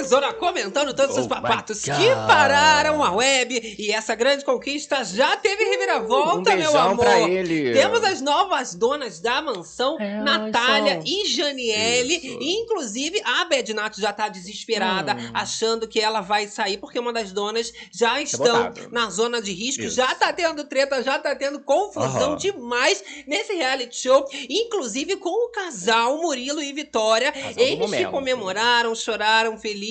Livezona comentando todos os Oh papatos my que pararam a web. E essa grande conquista já teve reviravolta, um meu amor. pra ele. Temos as novas donas da mansão, É, Natália e Janiele. Isso. E, inclusive, a Bednato já tá desesperada, Hum. achando que ela vai sair, porque uma das donas já estão botado. na zona de risco. Isso. Já tá tendo treta, já tá tendo confusão Aham. demais nesse reality show. Inclusive com o casal Murilo e Vitória. Casal Eles que momento. comemoraram, choraram, felizes.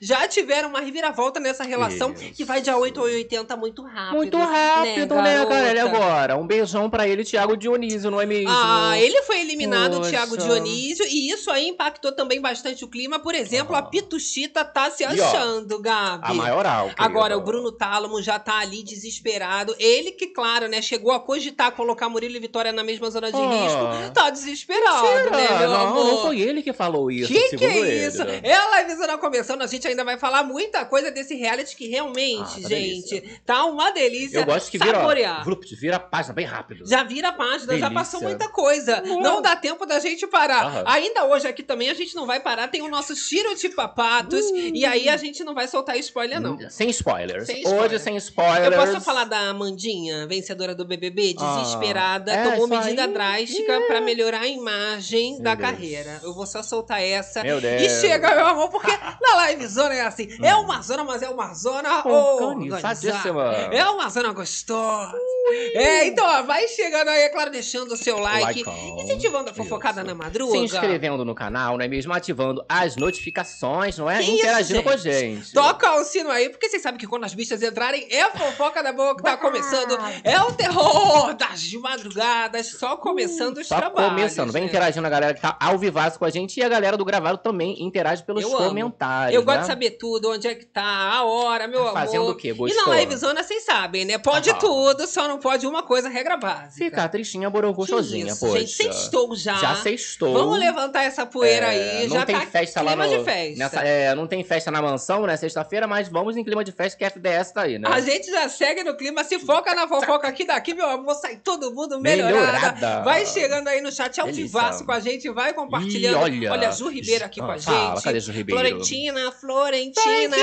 Já tiveram uma reviravolta nessa relação Isso. que vai de 8 a 80 muito rápido. Muito rápido, né, garota? galera? Agora, um beijão pra ele, Thiago Dionísio, não é mesmo? Ah, ele foi eliminado, o Poxa. Thiago Dionísio, e isso aí impactou também bastante o clima. Por exemplo, a Aham. Pituchita tá se E, ó, achando, Gabi. A maioral. querido. Agora, o Bruno Tálamo já tá ali desesperado. Ele que, claro, né, chegou a cogitar colocar Murilo e Vitória na mesma zona de Ah. risco. Tá desesperado, Mentira, né, meu não, amor? não foi ele que falou isso, Que que é ele, isso? né? É a livezona começando, a gente ainda vai falar muita coisa desse reality que realmente, Ah, tá gente, tá uma delícia Eu gosto que vira, saborear. ó, vlup, vira a página bem rápido. Já vira a página, já Delícia. passou muita coisa. Uhum. Não dá tempo da gente parar. Ainda hoje aqui também a gente não vai parar, tem o nosso Tiro de Papatos. Uhum. E aí a gente não vai soltar spoiler, não. Sem spoilers. Sem spoiler. Hoje sem spoilers. Eu posso falar da Amandinha, vencedora do BBB, desesperada, Ah, é, tomou medida aí? drástica pra melhorar a imagem Meu da Deus. carreira. Eu vou só soltar essa. Meu Deus. E chega, meu amor, porque na live zona é assim. É uma zona, mas é uma zona Organizadíssima. É uma zona gostosa. É, então, ó, vai chegando aí, é claro, deixando o seu like. Likeão. Incentivando a fofocada Isso. na madruga. Se inscrevendo no canal, não é mesmo? Ativando as notificações, não é? Que Interagindo isso, com a gente? gente. Toca o sino aí, porque vocês sabem que quando as bichas entrarem, é a fofoca da boa que tá começando. É o terror das madrugadas, só começando os Só trabalhos. começando. Vem né? interagindo a galera que tá ao vivaço com a gente e a galera do gravado também interage pelos Eu amo. Eu gosto né? de saber tudo, onde é que tá, a hora, meu amor. Fazendo o quê? E Gostou? na livezona, vocês sabem, né? Pode Aham. tudo, só não pode uma coisa, regra básica. Ficar tristinha, borogô Que sozinha, poxa. gente, sextou já. Já sextou. Vamos levantar essa poeira É, aí. não já tem tá festa lá clima no, de festa. nessa- é, não tem festa na mansão, né? Sexta-feira, mas vamos em clima de festa que a FDS tá aí, né? A gente já segue no clima, se foca na fofoca aqui daqui, meu amor, sai todo mundo melhorada. Melhorada. Vai chegando aí no chat ao Delícia. vivaço com a gente, vai compartilhando. Ih, olha. a Ju Ribeiro aqui com a Ah, gente. Fala, cadê Ju Ribeiro? Florentina, Florentina,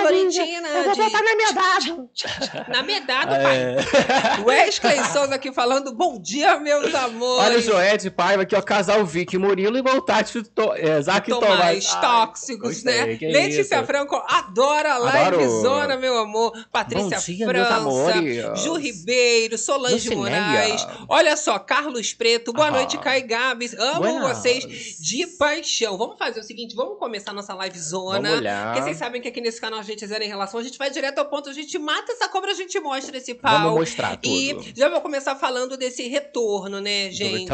Florentina, Eu vou botar de- na medada. na medada, pai. É. Wesley Souza aqui falando, bom dia, meus amores. Olha o Joete Paiva aqui, ó. Casal Vicky Murilo e Voltati to, é, Zac Tomás Tomás. tóxicos, né? Letícia isso. Franco adora a Adoro. livezona, meu amor. Patrícia Bom dia, França. Ju Ribeiro, Solange Lucinéia. Moraes. Olha só, Carlos Preto. Boa Aham. noite, Kai Gabs. Amo Buenas. vocês de paixão. Vamos fazer o seguinte, vamos começar nossa Vamos lá. Porque vocês sabem que aqui nesse canal a gente é zero em relação, a gente vai direto ao ponto, a gente mata essa cobra, a gente mostra esse pau. Vamos mostrar tudo. E já vou começar falando desse retorno, né, gente?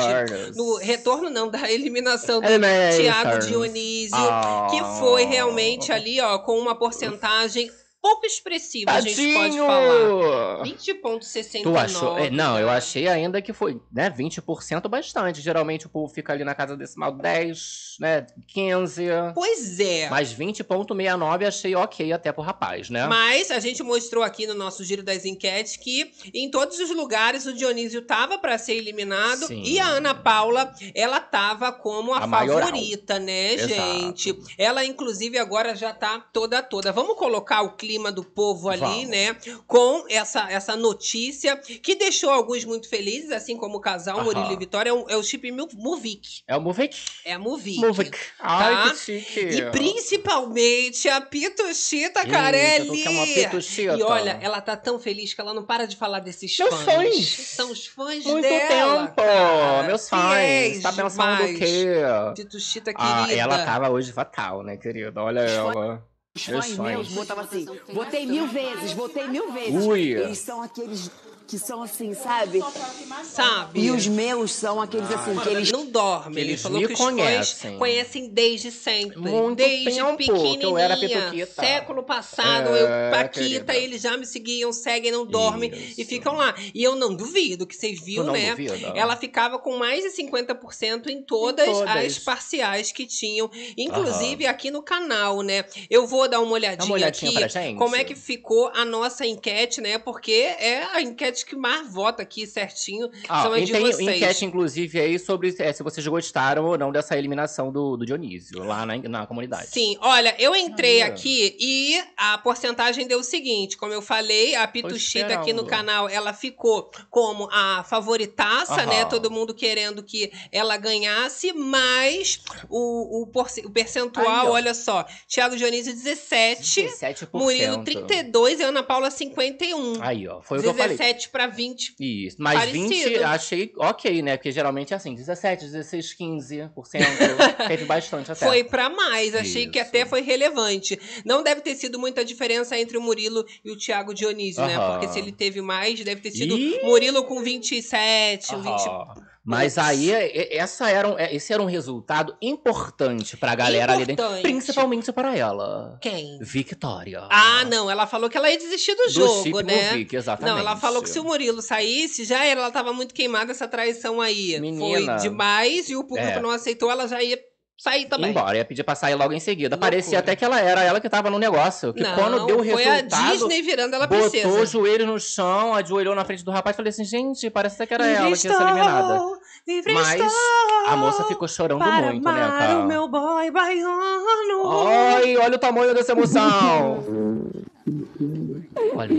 No retorno não, da eliminação do Eliminations. Tiago Dionísio, Ah. que foi realmente ali, ó, com uma porcentagem pouco expressiva, a gente pode Tadinho! falar. 20,69. Tu achou? É, não, eu achei ainda que foi, né, 20% bastante. Geralmente o povo fica ali na casa decimal 10, né, 15. Pois é. Mas 20.69 achei ok até pro rapaz, né? Mas a gente mostrou aqui no nosso giro das enquetes que em todos os lugares o Dionísio tava para ser eliminado Sim. e a Ana Paula, ela tava como a, A maioral. favorita, né, Exato. gente? Ela inclusive agora já tá toda toda. Vamos colocar o clima do povo ali, Vamos. né, com essa essa notícia que deixou alguns muito felizes, assim como o casal Aham. Murilo e Vitória, é, um- é o chip Muvik. É o Movik. É a Muvik. Movik. Ai, Tá? que chique. E principalmente a Pituchita Eita, Carelli. tu quer uma. E olha, ela tá tão feliz que ela não para de falar desses Meus fãs. fãs. São os fãs Muito dela. tempo. cara. Meus fãs. Tá pensando demais. do quê? Pituchita Ah, querida. ela tava hoje fatal, né, querida? Olha ela. Os Meus fãs meus botavam assim, votei mil vezes, votei mil vezes. Ui. Eles são aqueles que são assim, sabe? Sabe? E os meus são aqueles assim, que eles não dormem. Eles falou me que os conhecem. fãs conhecem desde sempre. Muito desde tempo que eu pequenininha. era pituquita. Século passado, É, eu, Paquita, querida. eles já me seguiam, seguem, não dormem Isso. e ficam lá. E eu não duvido que vocês viram, não né? duvida? Ela ficava com mais de 50% em todas, Em todas. as parciais que tinham. Inclusive aqui no canal, né? Eu vou dar uma olhadinha, uma olhadinha aqui pra gente. como é que ficou a nossa enquete, né? Porque é a enquete enquete que mais vota aqui certinho Ah, são e as de tem vocês. enquete, inclusive, aí sobre é, se vocês gostaram ou não dessa eliminação do, do Dionísio lá na, na comunidade. Sim, olha, eu entrei ó. aqui e a porcentagem deu o seguinte, como eu falei, a Pituchita aqui no canal, ela ficou como a favoritaça, Aham. né? Todo mundo querendo que ela ganhasse, mas o, o, o percentual, Aí, olha só, Thiago Dionísio 17, 17%. Murilo 32 e Ana Paula 51. Aí, ó. Foi o que eu falei. 17 para 20. Isso. Mas Parecido. 20 achei ok, né? Porque geralmente é assim, 17, 16, 15%. Teve bastante até. Foi pra mais, achei que Isso. até foi relevante. Não deve ter sido muita diferença entre o Murilo e o Thiago Dionísio, né? Aham. Porque se ele teve mais, deve ter sido Ih! Murilo com 27, um 20. Mas aí, é- essa era um- é- esse era um resultado importante pra galera ali dentro. Importante. Principalmente para ela. Quem? Victoria. Ah, não, ela falou que ela ia desistir do, Do jogo, né? Vic, exatamente. Não, ela falou que se o Murilo saísse, já era, ela tava muito queimada essa traição aí. Menina. Foi demais e o público É. não aceitou, ela já ia sair também. Embora, ia pedir pra sair logo em seguida. Loucura. Parecia até que ela era ela que tava no negócio. Que não, quando deu o foi resultado. a Disney virando ela Botou princesa. o joelho no chão, ajoelhou na frente do rapaz e falei assim: gente, parece até que era ela que ia ser eliminada. livre Mas estou A moça ficou chorando muito, né, cara? o meu boy baiano. Ai, olha o tamanho dessa emoção! olha.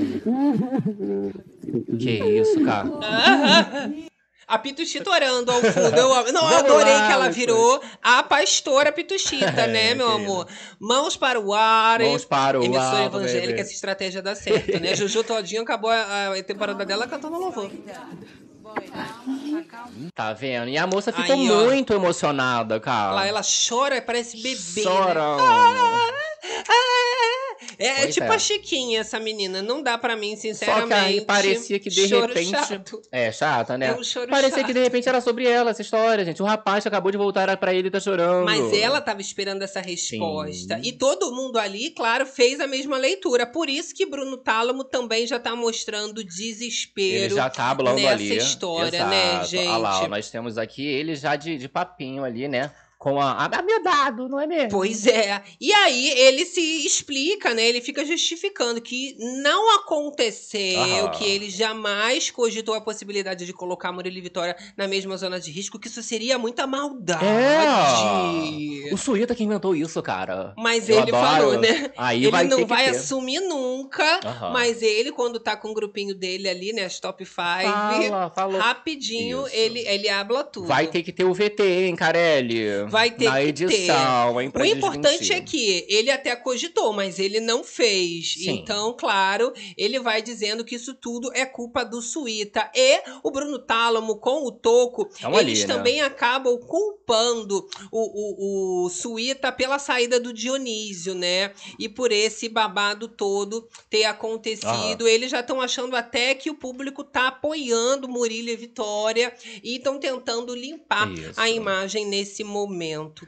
Que isso, cara. A Pituchita orando ao fundo. Eu, não, eu adorei lá, que ela virou a pastora Pituchita, É, né, meu amor? Mãos para o ar. Vamos para o Emissora ar, evangélica, bebê. essa estratégia dá certo, né? Juju Todinho acabou a, a temporada dela cantando louvor. Tá vendo? E a moça ficou Aí, muito emocionada, cara. Lá ela chora, parece bebê. né? Chorando. É, Pois tipo é. a Chiquinha, essa menina. Não dá pra mim, Só sinceramente. que aí parecia que de Choro repente. chato. É, chata, né? É um choro parecia chato. que de repente era sobre ela essa história, gente. O rapaz acabou de voltar pra ele e tá chorando. Mas ela tava esperando essa resposta. Sim. E todo mundo ali, claro, fez a mesma leitura. Por isso que Bruno Tálamo também já tá mostrando desespero. Ele já tá hablando nessa ali. história, né, Exato. gente? Olha lá, nós temos aqui ele já de, de papinho ali, né? Com a. a meu dado, não é mesmo? Pois é. E aí ele se explica, né? Ele fica justificando que não aconteceu, Aham. que ele jamais cogitou a possibilidade de colocar Murilo e Vitória na mesma zona de risco, que isso seria muita maldade. É! O Suíta que inventou isso, cara. Mas Eu ele adoro. falou, né? Aí ele vai não ter que vai ter. assumir nunca, Aham. mas ele, quando tá com o grupinho dele ali, né? As top 5, Fala, falou. rapidinho Isso. ele, ele habla tudo. Vai ter que ter o VT, hein, Carelli? Vai ter Na edição, hein, pra O importante desmentir. é que ele até cogitou, mas ele não fez. Sim. Então, claro, ele vai dizendo que isso tudo é culpa do Suíta. E o Bruno Tálamo com o Toco, Tamo ali, eles né? também acabam culpando o, o, o Suíta pela saída do Dionísio, né? E por esse babado todo ter acontecido. Eles já estão achando até que o público tá apoiando Murilo e Vitória e estão tentando limpar Isso. a imagem nesse momento.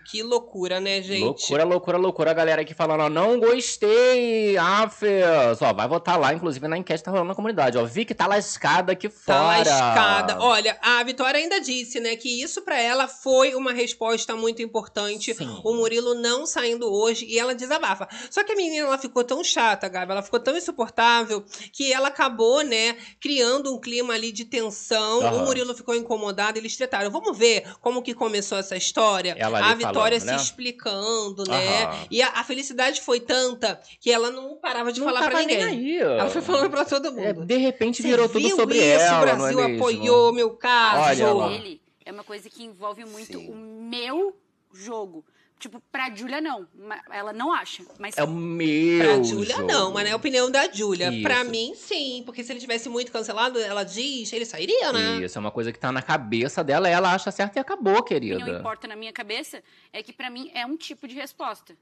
Que loucura, né, gente? Loucura, loucura, loucura. A galera aqui falando, ó, não gostei. Fez. Ó, vai votar lá, inclusive, na enquete que tá rolando na comunidade. Ó, vi que tá lascada aqui fora. Tá lascada. Olha, a Vitória ainda disse, né, que isso pra ela foi uma resposta muito importante. Sim. O Murilo não saindo hoje e ela desabafa. Só que a menina ela ficou tão chata, Gabi, ela ficou tão insuportável que ela acabou, né, criando um clima ali de tensão. Aham. O Murilo ficou incomodado, eles tretaram. Vamos ver como que começou essa história? Ela a Vitória falando, né? se explicando, né? Aham. E a, a felicidade foi tanta que ela não parava de Não falar nem ninguém. aí. Ela foi falando pra todo É, mundo. de repente Você virou tudo viu sobre isso? ela, o Brasil não é mesmo? apoiou meu caso. Olha lá. dele é uma coisa que envolve muito Sim. o meu jogo. Tipo, pra Júlia, não. Ela não acha. Mas É o meu Pra Júlia, jogo. não, mas é a opinião da Júlia. Isso. Pra mim, sim. Porque se ele tivesse muito cancelado, ela diz, ele sairia, né? Isso, é uma coisa que tá na cabeça dela, ela acha certo e acabou, o que não querida. importa na minha cabeça é que pra mim é um tipo de resposta.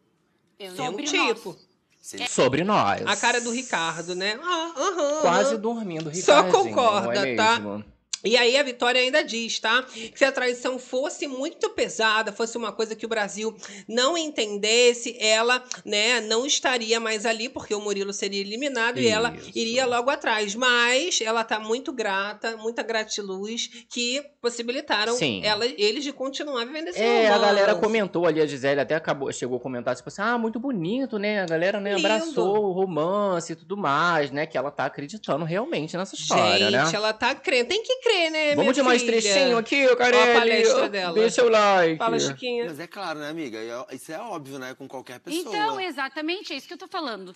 É um Sobre tipo. nós. Sobre nós. A cara do Ricardo, né? Ah, aham. Quase dormindo, Só Ricardinho, concorda, não é tá? E aí a Vitória ainda diz, tá? Que se a traição fosse muito pesada, fosse uma coisa que o Brasil não entendesse, ela, né, não estaria mais ali, porque o Murilo seria eliminado e ela Isso. iria logo atrás. Mas ela tá muito grata, muita gratiluz, que possibilitaram Sim. ela, eles de continuar vivendo esse É, a romance. galera comentou ali, a Gisele até acabou, chegou a comentar, tipo assim, ah, muito bonito, né? A galera, né, Lindo. abraçou o romance e tudo mais, né? Que ela tá acreditando realmente nessa história, Gente, né? ela tá crendo. Tem que crer, né, Vamos minha de mais trechinho aqui, ô Ó a Carelli. palestra dela. Deixa o like. Fala, Chiquinha. Mas é claro, né, amiga? Isso é óbvio, né? Com qualquer pessoa. Então, exatamente, é isso que eu tô falando.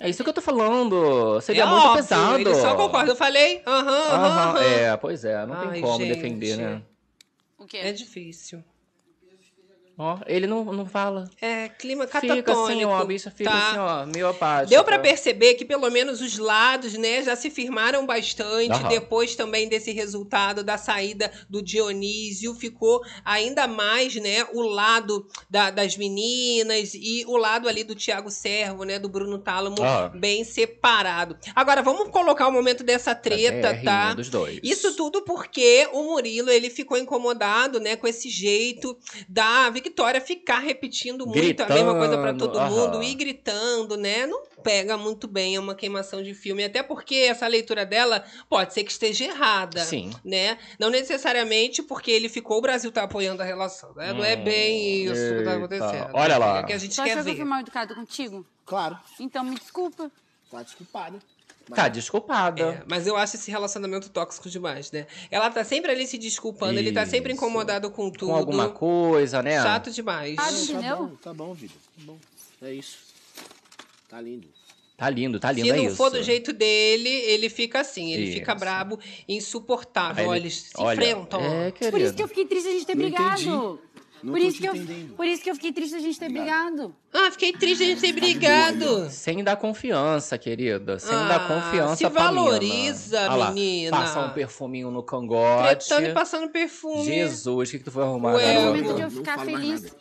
É isso que eu tô falando. Seria é muito óbvio, pesado. Ele só concorda. Eu falei, aham, aham, Aham, aham. é, pois é, não Ai, tem como gente. defender, né? O quê? É difícil. Ó, ele não, não fala. É, clima Fica catatônico. assim, ó, a bicha fica tá? assim, ó, meio apática. Deu pra perceber que pelo menos os lados, né, já se firmaram bastante Aham. depois também desse resultado da saída do Dionísio, ficou ainda mais, né, o lado da- das meninas e o lado ali do Tiago Servo, né, do Bruno Tálamo Ah. bem separado. Agora vamos colocar o momento dessa treta, É, tá? dos dois. Isso tudo porque o Murilo ele ficou incomodado, né, com esse jeito da Victória ficar repetindo muito a mesma coisa pra todo Gritando, mundo aham. e gritando, né? Não pega muito bem é uma queimação de filme, até porque essa leitura dela pode ser que esteja errada. Sim. Né? Não necessariamente porque ele ficou, o Brasil tá apoiando a relação. Né? Não é Hum, bem isso que tá eita. acontecendo. Olha lá. É que a gente Você quer achou que eu ver. fui mal educado contigo? Claro, Então me desculpa. tá desculpada. Tá desculpada. É, mas eu acho esse relacionamento tóxico demais, né? Ela tá sempre ali se desculpando, ele tá sempre Isso. incomodado com tudo. Com alguma coisa, né? Chato demais. Ah, Tá bom, tá bom, vida. Tá bom. É isso. Tá lindo. Tá lindo, tá lindo, Se é não isso. for do jeito dele, ele fica assim, ele fica Isso. brabo, insuportável. Aí Olha, ele- eles se olha, enfrentam. É, querido. Por isso que eu fiquei triste a gente ter Não brigado. entendi. Não Por isso, que eu, entendendo. por isso que eu fiquei triste a gente ter brigado. Ah, fiquei triste de a gente ter brigado. Sem dar confiança, querida. Sem Ah, dar confiança se pra mina. valoriza, Olha lá, menina. Passa um perfuminho no cangote. Tretando e passando perfume. Jesus, o que, que tu foi arrumar Ué, É o momento de eu não ficar feliz. nada.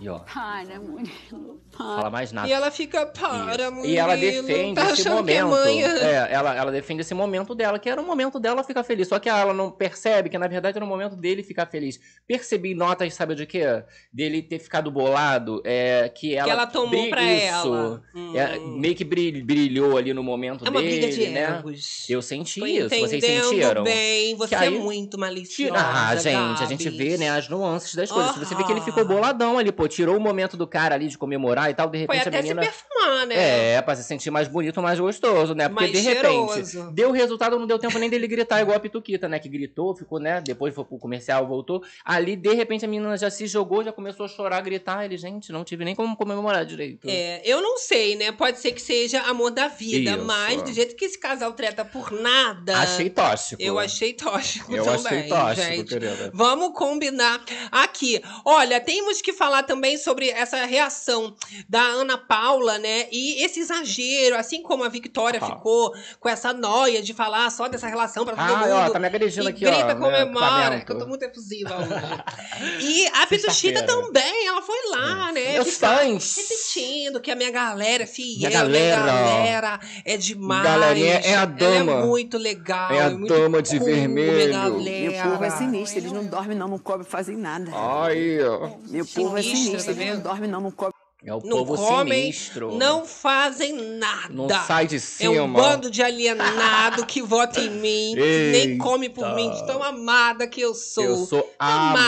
E, ó, Para, Murilo. fala mais nada. E ela fica, para, Isso. Murilo. E ela defende tá esse é momento. mãe. É, ela, ela defende esse momento dela, que era o momento dela ficar feliz. Só que ela não percebe que, na verdade, era o momento dele ficar feliz. Percebi notas, sabe de quê? Dele ter ficado bolado, é, que ela... que ela tomou bri- pra isso, ela. Hum. é, meio que bril- brilhou ali no momento É uma dele, briga de né? egos. Eu senti Tô isso, vocês sentiram? bem, você Que aí- é muito maliciosa, Ah, gente, a gente vê, né, as nuances das coisas. Você vê que ele ficou boladão ali, pô. Tirou o momento do cara ali de comemorar e tal, de Foi repente até a menina... se perfumar, né? É, pra se sentir mais bonito, mais gostoso, né? Porque Mais de repente, cheiroso. deu resultado, não deu tempo nem dele gritar igual a Pituquita, né? Que gritou, ficou, né? Depois foi pro comercial, voltou. Ali, de repente, a menina já se jogou, já começou a chorar, gritar. Ele, gente, não tive nem como comemorar direito. É, eu não sei, né? Pode ser que seja amor da vida, Isso. mas do jeito que esse casal treta por nada. Achei tóxico. Eu achei tóxico Eu também, achei tóxico, gente. querida. Vamos combinar aqui. Olha, temos que falar também sobre essa reação da Ana Paula, né? E esse exagero, assim como a Victoria Ah. ficou com essa noia de falar só dessa relação pra todo Ah, mundo. ó, tá me agredindo e aqui, ó. grita, né, comemora, equipamento. que eu tô muito efusiva hoje. e a Pituxita Sexta-feira. também, ela foi lá, né? Meus fãs. Repetindo que a minha galera é fiel, Minha minha galera. galera é demais. Galerinha é a Ela dama. é muito legal. É a muito dama de cool, vermelho. Minha Meu galera. povo é sinistro, eles não dormem não, não comem, fazem nada. Ai, ó. Meu povo é Sinistro, tá não dormem não, não comem. É o Não povo comem, sinistro. não fazem nada. Não sai de É cima. um bando de alienado que vota em mim, que nem come por mim, de tão amada que eu sou. Eu sou amada.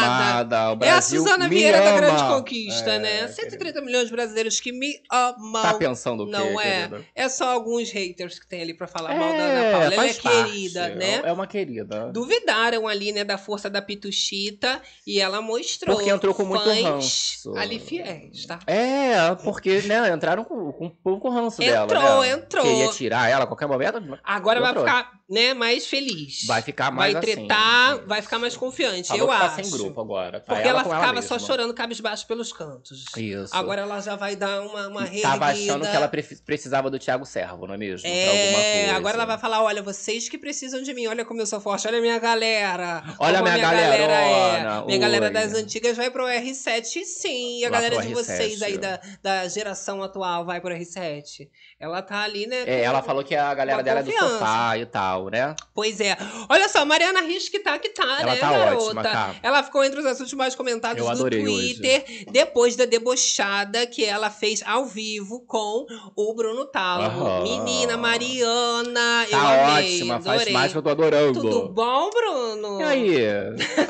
amada. O é a Brasil Suzana Vieira da ama. Grande Conquista, É, né? 130 milhões de brasileiros que me amam. Tá pensando o quê, Não é? querida? É só alguns haters que tem ali pra falar mal da Ana É, Paula. Ela é parte. querida, né? É uma querida. Duvidaram ali, né, da força da Pituchita e ela mostrou. Porque entrou com muito ranço. Ali fiéis, tá? É, porque, né, entraram com, com um pouco ranço dela, Entrou, né? entrou. Queria tirar ela a qualquer momento. Agora vai Entrou. ficar, né, mais feliz. Vai ficar mais Vai assim. tretar, vai ficar mais confiante, Falou eu tá acho. sem grupo agora. Tá Porque ela, ficava só mesma. chorando cabisbaixo pelos cantos. Isso. Agora ela já vai dar uma, uma reerguida. Tava achando que ela pre- precisava do Thiago Servo, não é mesmo? É, agora ela vai falar: olha, vocês que precisam de mim, olha como eu sou forte, olha a minha galera. Olha a minha galera é. Minha galera das antigas vai pro R7, sim. E a Lá galera de R7, vocês aí da da, da geração atual vai pro R7. Ela tá ali, né? É, ela falou que a galera dela é do confiança. sofá e tal, né? Pois é. Olha só, Mariana Rios que tá que tá, Ela né, tá garota? ótima, tá. Ela ficou entre os assuntos mais comentados Eu do adorei Twitter depois da debochada que ela fez ao vivo com o Bruno Tálamo. Aham. Menina, Mariana, eu Tá amei, ótima, faz adorei. mais que eu tô adorando. Tudo bom, Bruno? E aí?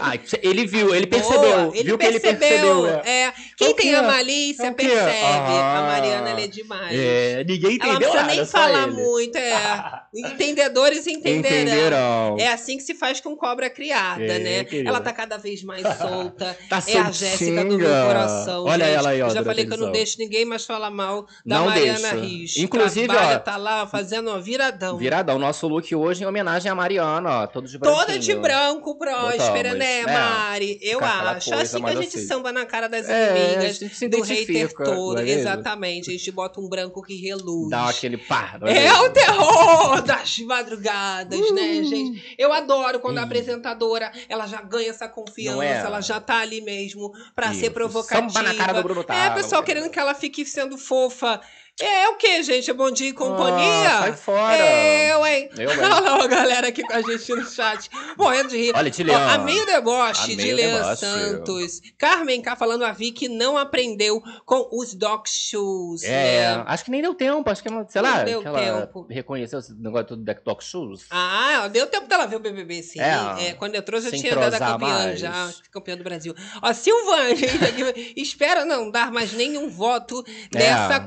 Ah, ele viu, ele Boa, percebeu. Ele viu que ele percebeu. percebeu. É. é. Quem É tem quê? a malícia É percebe. A Ah. Mariana ela é demais. É, ninguém Ela não entendeu precisa nem falar ele. muito, é. Entendedores entenderão. Entenderão. É assim que se faz com cobra criada, É, né? querida. Ela tá cada vez mais solta. Tá é a Jéssica do meu soltinha. coração. Olha gente. ela aí, ó, Eu já falei que eu não deixo ninguém mais falar mal da Não Mariana. Rios. Inclusive, Trabalha, ó, tá lá fazendo uma viradão. Viradão, nosso look hoje em homenagem a Mariana, ó, todos de Toda branquinho. de branco, próspera, Botamos, né, é. Mari? Eu Fica aquela acho. coisa assim que a gente assim. samba na cara das É, inimigas a gente se do hater todo. é? Exatamente. A gente bota um branco que reluz. Dá aquele pá. não É mesmo? o terror das madrugadas, Uh. né, gente? Eu adoro quando a Ih. apresentadora, ela já ganha essa confiança, é? ela já tá ali mesmo pra ser provocativa. Samba na cara do Bruno É, Tálamo, pessoal querendo que ela fique sendo fofa. É, o que, gente? É bom dia e companhia? Ah, sai fora. Eu, hein? Eu? Olha lá galera aqui com a gente no chat, morrendo de rir. Olha, Tilian. Ó, a meio deboche de meio Lean deboche. Santos. Carmen cá falando a Vi que não aprendeu com os dog shoes. É, né? acho que nem deu tempo, acho que ela, sei Não lá, deu tempo. reconheceu esse negócio do Deck Talk Shoes. Ah, deu tempo dela ver o BBB, sim. É, É, quando entrou já tinha dado a campeã, mais. já campeã do Brasil. Ó, Silvana, espera não dar mais nenhum voto É. dessa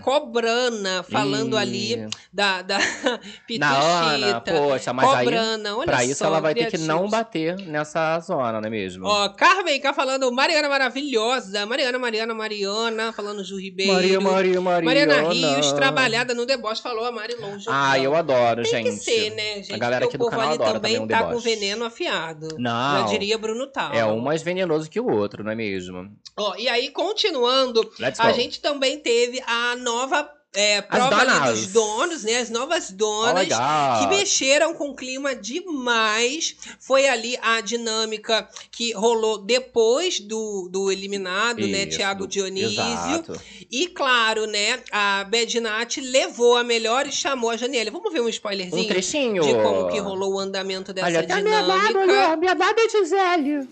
cobrana, falando Ih, ali da, da Ana, Pituchita. poxa, mas aí, cobrana, olha pra isso só, ela vai ter que não criativos. bater nessa zona, não é mesmo? Ó, Carmen cá falando Mariana maravilhosa. Mariana, Mariana, Mariana, falando Ju Ribeiro. Maria, Maria, Maria. Mariana Rios, trabalhada no deboche, falou a Mari Longe. Ah, eu adoro, Tem gente. que ser, né, gente? A galera aqui do canal ali adora também também um tá com veneno afiado. Não. Já diria Bruno Tal. É um mais venenoso que o outro, não é mesmo? Ó, e aí, continuando, a gente também teve a nova é, prova dos donos, né? As novas donas. legal. Que mexeram com o clima demais. Foi ali a dinâmica que rolou depois do, do eliminado, né? Isso, Tiago do- Dionísio. Exato. E claro, né? A Bad Nat levou a melhor e chamou a Janiele. Vamos ver um spoilerzinho? Um trechinho. de como que rolou o andamento dessa Olha, tá minha dinâmica. dada, minha dada é Gisele.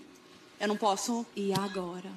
Eu não posso. E agora?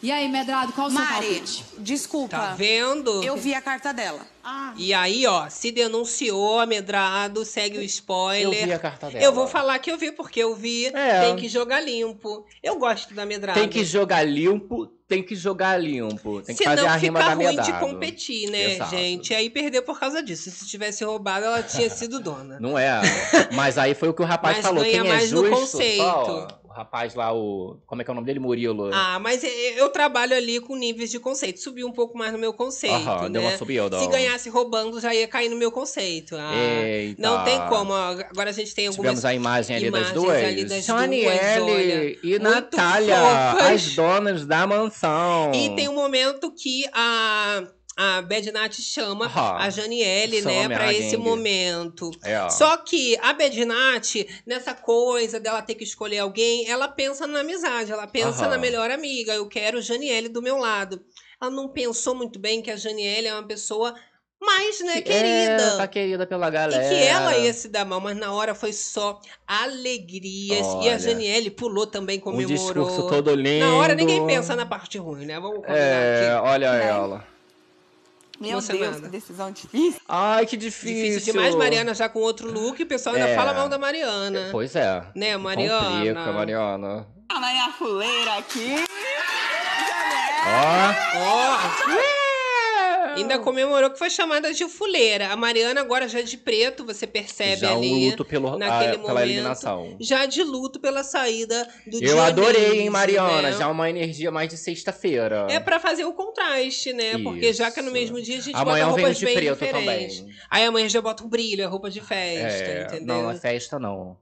E aí, Medrado, qual o seu Mari, palpite? desculpa. Tá vendo? Eu vi a carta dela. Ah, E aí, ó, se denunciou, amedrado, segue o Eu spoiler. vi a carta dela. Eu vou falar que eu vi, porque eu vi. É. Tem que jogar limpo. Eu gosto da medrada. Tem que jogar limpo, tem que jogar limpo. Tem que Senão fazer a fica rima da ruim de competir, né, Exato. gente? E aí perdeu por causa disso. Se tivesse roubado, ela tinha sido dona. Não é. Mas aí foi o que o rapaz Mas falou. ganha Quem é mais no justo, conceito. só, o rapaz lá, o. Como é que é o nome dele? Murilo. Ah, mas eu- trabalho ali com níveis de conceito. Subiu um pouco mais no meu conceito, Aham, né? deu uma subida. Se ganhasse roubando, já ia cair no meu conceito. Ah, Eita. não tem como. Agora a gente tem algumas Tivemos a imagem ali das imagens duas. ali das duas, e Natália, fofas. as donas da mansão. E tem um momento que a, a Bad Nat chama Aham. a Janiele, né, pra a esse gangue. momento. É. Só que a Bad Nat, nessa coisa dela ter que escolher alguém, ela pensa na amizade, ela pensa na melhor amiga. Eu quero Janiele do meu lado. Ela não pensou muito bem que a Janiele é uma pessoa mais, né, querida. É, tá querida pela galera. E que ela ia se dar mal, mas na hora foi só alegrias. E a Olha. Janiele pulou também, Um comemorou. discurso todo lindo. Na hora ninguém pensa na parte ruim, né? Vamos combinar É, aqui. olha Né? ela. Meu. Deus, que decisão difícil. Ai, que difícil. Difícil demais, Mariana já com outro look, o pessoal ainda É. fala mal da Mariana. Pois é. Né, Mariana? Complica, Mariana. A minha fuleira aqui. Ó. Ó, ainda comemorou que foi chamada de fuleira. A Mariana agora já de preto, você percebe já ali. um luto pelo, naquele ah, pela momento, eliminação. Já de luto pela saída do Eu adorei, hein, Mariana? né? Já uma energia mais de sexta-feira. É pra fazer o contraste, né? Porque já que é no Isso. mesmo dia a gente Amanhã bota roupas de bem preto diferentes. também. Aí amanhã já bota um brilho, é roupa de festa, É, entendeu? não, não é festa não.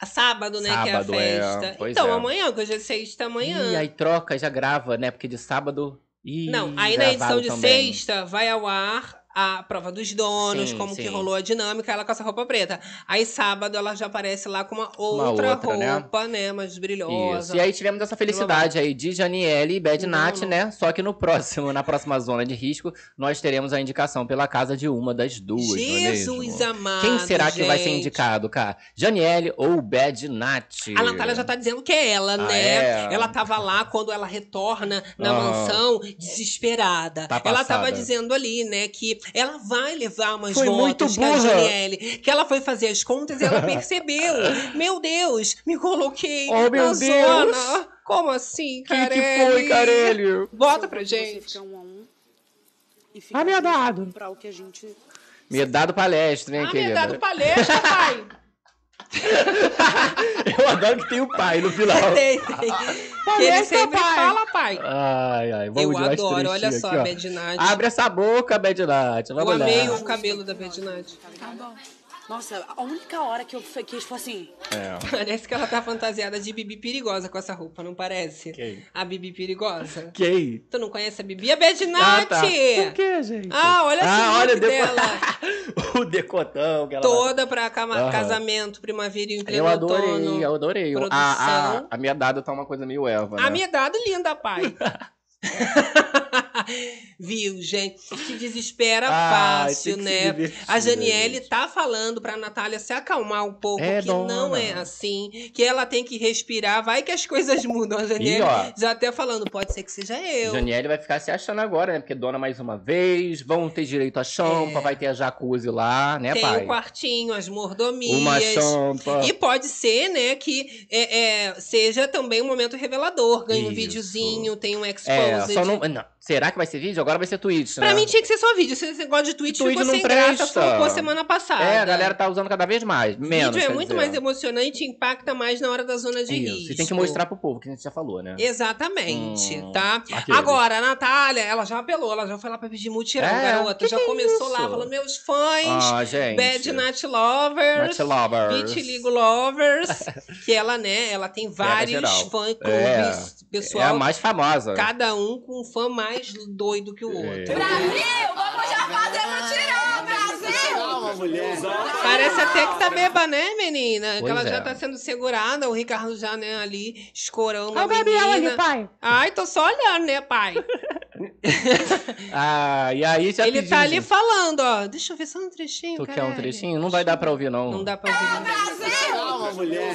A Sábado, né, Sábado, que é. é a festa. Pois então, é. amanhã, que hoje é sexta, amanhã. E aí troca, já grava, né? Porque de sábado. Ih, Não, aí na edição de sexta vai ao ar a prova dos donos, Sim, como que sim. rolou a dinâmica, ela com essa roupa preta. Aí sábado ela já aparece lá com uma outra, outra, né? roupa, né? Mais brilhosa. Isso. E aí tivemos essa felicidade aí de Janiele e Bad Não, Nat, não. né? Só que no próximo, na próxima zona de risco, nós teremos a indicação pela casa de uma das duas, é Jesus mesmo? amado. Quem será que vai ser gente? indicado, cara? Janiele ou Bad Nat? A Natália já tá dizendo que é ela, Ah, né? é? Ela tava lá quando ela retorna na Ah. mansão, desesperada. Tá ela tava dizendo ali, né, que ela vai levar umas Foi muito votos que que ela foi fazer as contas e ela percebeu. meu Deus, me coloquei Oh, meu na Deus. zona. Como assim, Que Carelli? que foi, Carelli? Bota pra Você gente. fica um a um e fica Ah, me dado. pra o que a gente Me dá do palestra, hein, Ah, me querida? dá do palestra, pai. Eu adoro que tem o pai no final. Tem, tem. Que ele Palestra, sempre pai. fala, pai. Ai, ai, vamos Eu de mais adoro, olha trechinho só, aqui, a ó. Bedinati. Abre essa boca, Bad Nat. Eu lá. amei o cabelo da Bedinati. Tá bom. Nossa, a única hora que eu quis foi assim. É. Parece que ela tá fantasiada de Bibi perigosa com essa roupa, não parece? Quem? A Bibi perigosa. Quem? Tu não conhece a Bibi? A Bedinati! Ah, tá. Por que, gente? Ah, olha Ah, olha deco- dela. o decotão que ela Toda pra cama- Aham. casamento, primaveril em pleno Eu adorei, outono. eu adorei. A, a, a minha dada tá uma coisa meio Eva, né? A minha dada linda, pai. Viu, gente? Se desespera Ai, fácil, tem que né? A Janiele tá falando pra Natália se acalmar um pouco, É, que não dona. é assim, que ela tem que respirar, vai que as coisas mudam. A Janiele ó. já até falando, pode ser que seja eu. Janiele vai ficar se achando agora, né? Porque dona mais uma vez, vão ter direito à champa, É. vai ter a jacuzzi lá, né, tem pai? o quartinho, as mordomias. Uma champa. E pode ser, né, que é, é, seja também um momento revelador. Ganha um Isso. videozinho, tem um É, só não, não. Será que vai ser vídeo? Agora vai ser Twitch, né? Pra mim tinha que ser só vídeo. Se você gosta de Twitch, Twitch ficou não sem graça, presta. flopou semana passada. É, a galera tá usando cada vez mais. Menos, Vídeo é muito dizer. mais emocionante e impacta mais na hora da zona de Isso, risco. e tem que mostrar pro povo, que a gente já falou, né? Exatamente, Hum, tá? aqueles. Agora, a Natália, ela já apelou, ela já foi lá pra pedir mutirão, É? garota. Já é começou lá, falando, meus fãs, Ah, gente. Bad Night Lovers, Night Lovers. Vitiligo Lovers, que ela, né, ela tem vários geral. fã clubes, É, pessoal, É a mais famosa. cada um com um fã mais doido que o outro. É. Calma, mulher. Parece até que tá beba, né, menina? que Pois ela já é. tá sendo segurada, o Ricardo já, né, ali, escorando Olha o Gabriel menina. ali, pai. Ai, tô só olhando, né, pai? Ah, e aí já Ele tá ali falando, ó. Deixa eu ver só um trechinho, Tu quer um trechinho? Não vai dar pra ouvir, não. Não dá pra ouvir. Não. Calma, mulher.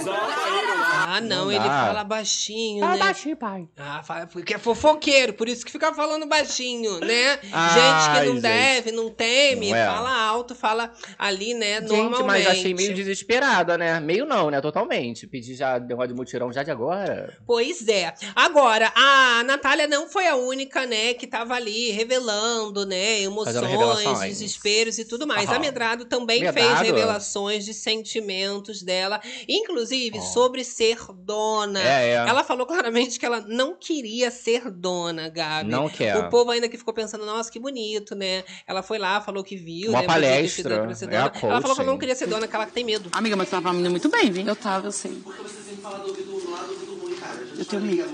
Ah, não, Não ele fala baixinho, Fala né? baixinho, pai. Ah, fala, porque é fofoqueiro, por isso que fica falando baixinho, né? Ai, gente que não gente. deve, não teme, Não é. fala alto, fala ali, né, Gente, normalmente. mas achei meio desesperada, né? Meio não, né? Totalmente. Pedir já negócio de mutirão já de agora. Pois é. Agora, a Natália não foi a única, né, que tava ali revelando, né, emoções, desesperos e tudo mais. A. Medrado também fez Medrado? revelações de sentimentos dela, inclusive Ó. sobre ser dona. É, é. Ela falou claramente que ela não queria ser dona, Gabi. Não quer. O povo ainda que ficou pensando, nossa, que bonito, né? Ela foi lá, falou que viu, Uma né? palestra, ser é dona. a Ela falou que ela não queria ser dona, que ela tem medo. Amiga, mas tu tava indo muito bem, viu? Eu tava, eu sei. Eu tenho medo.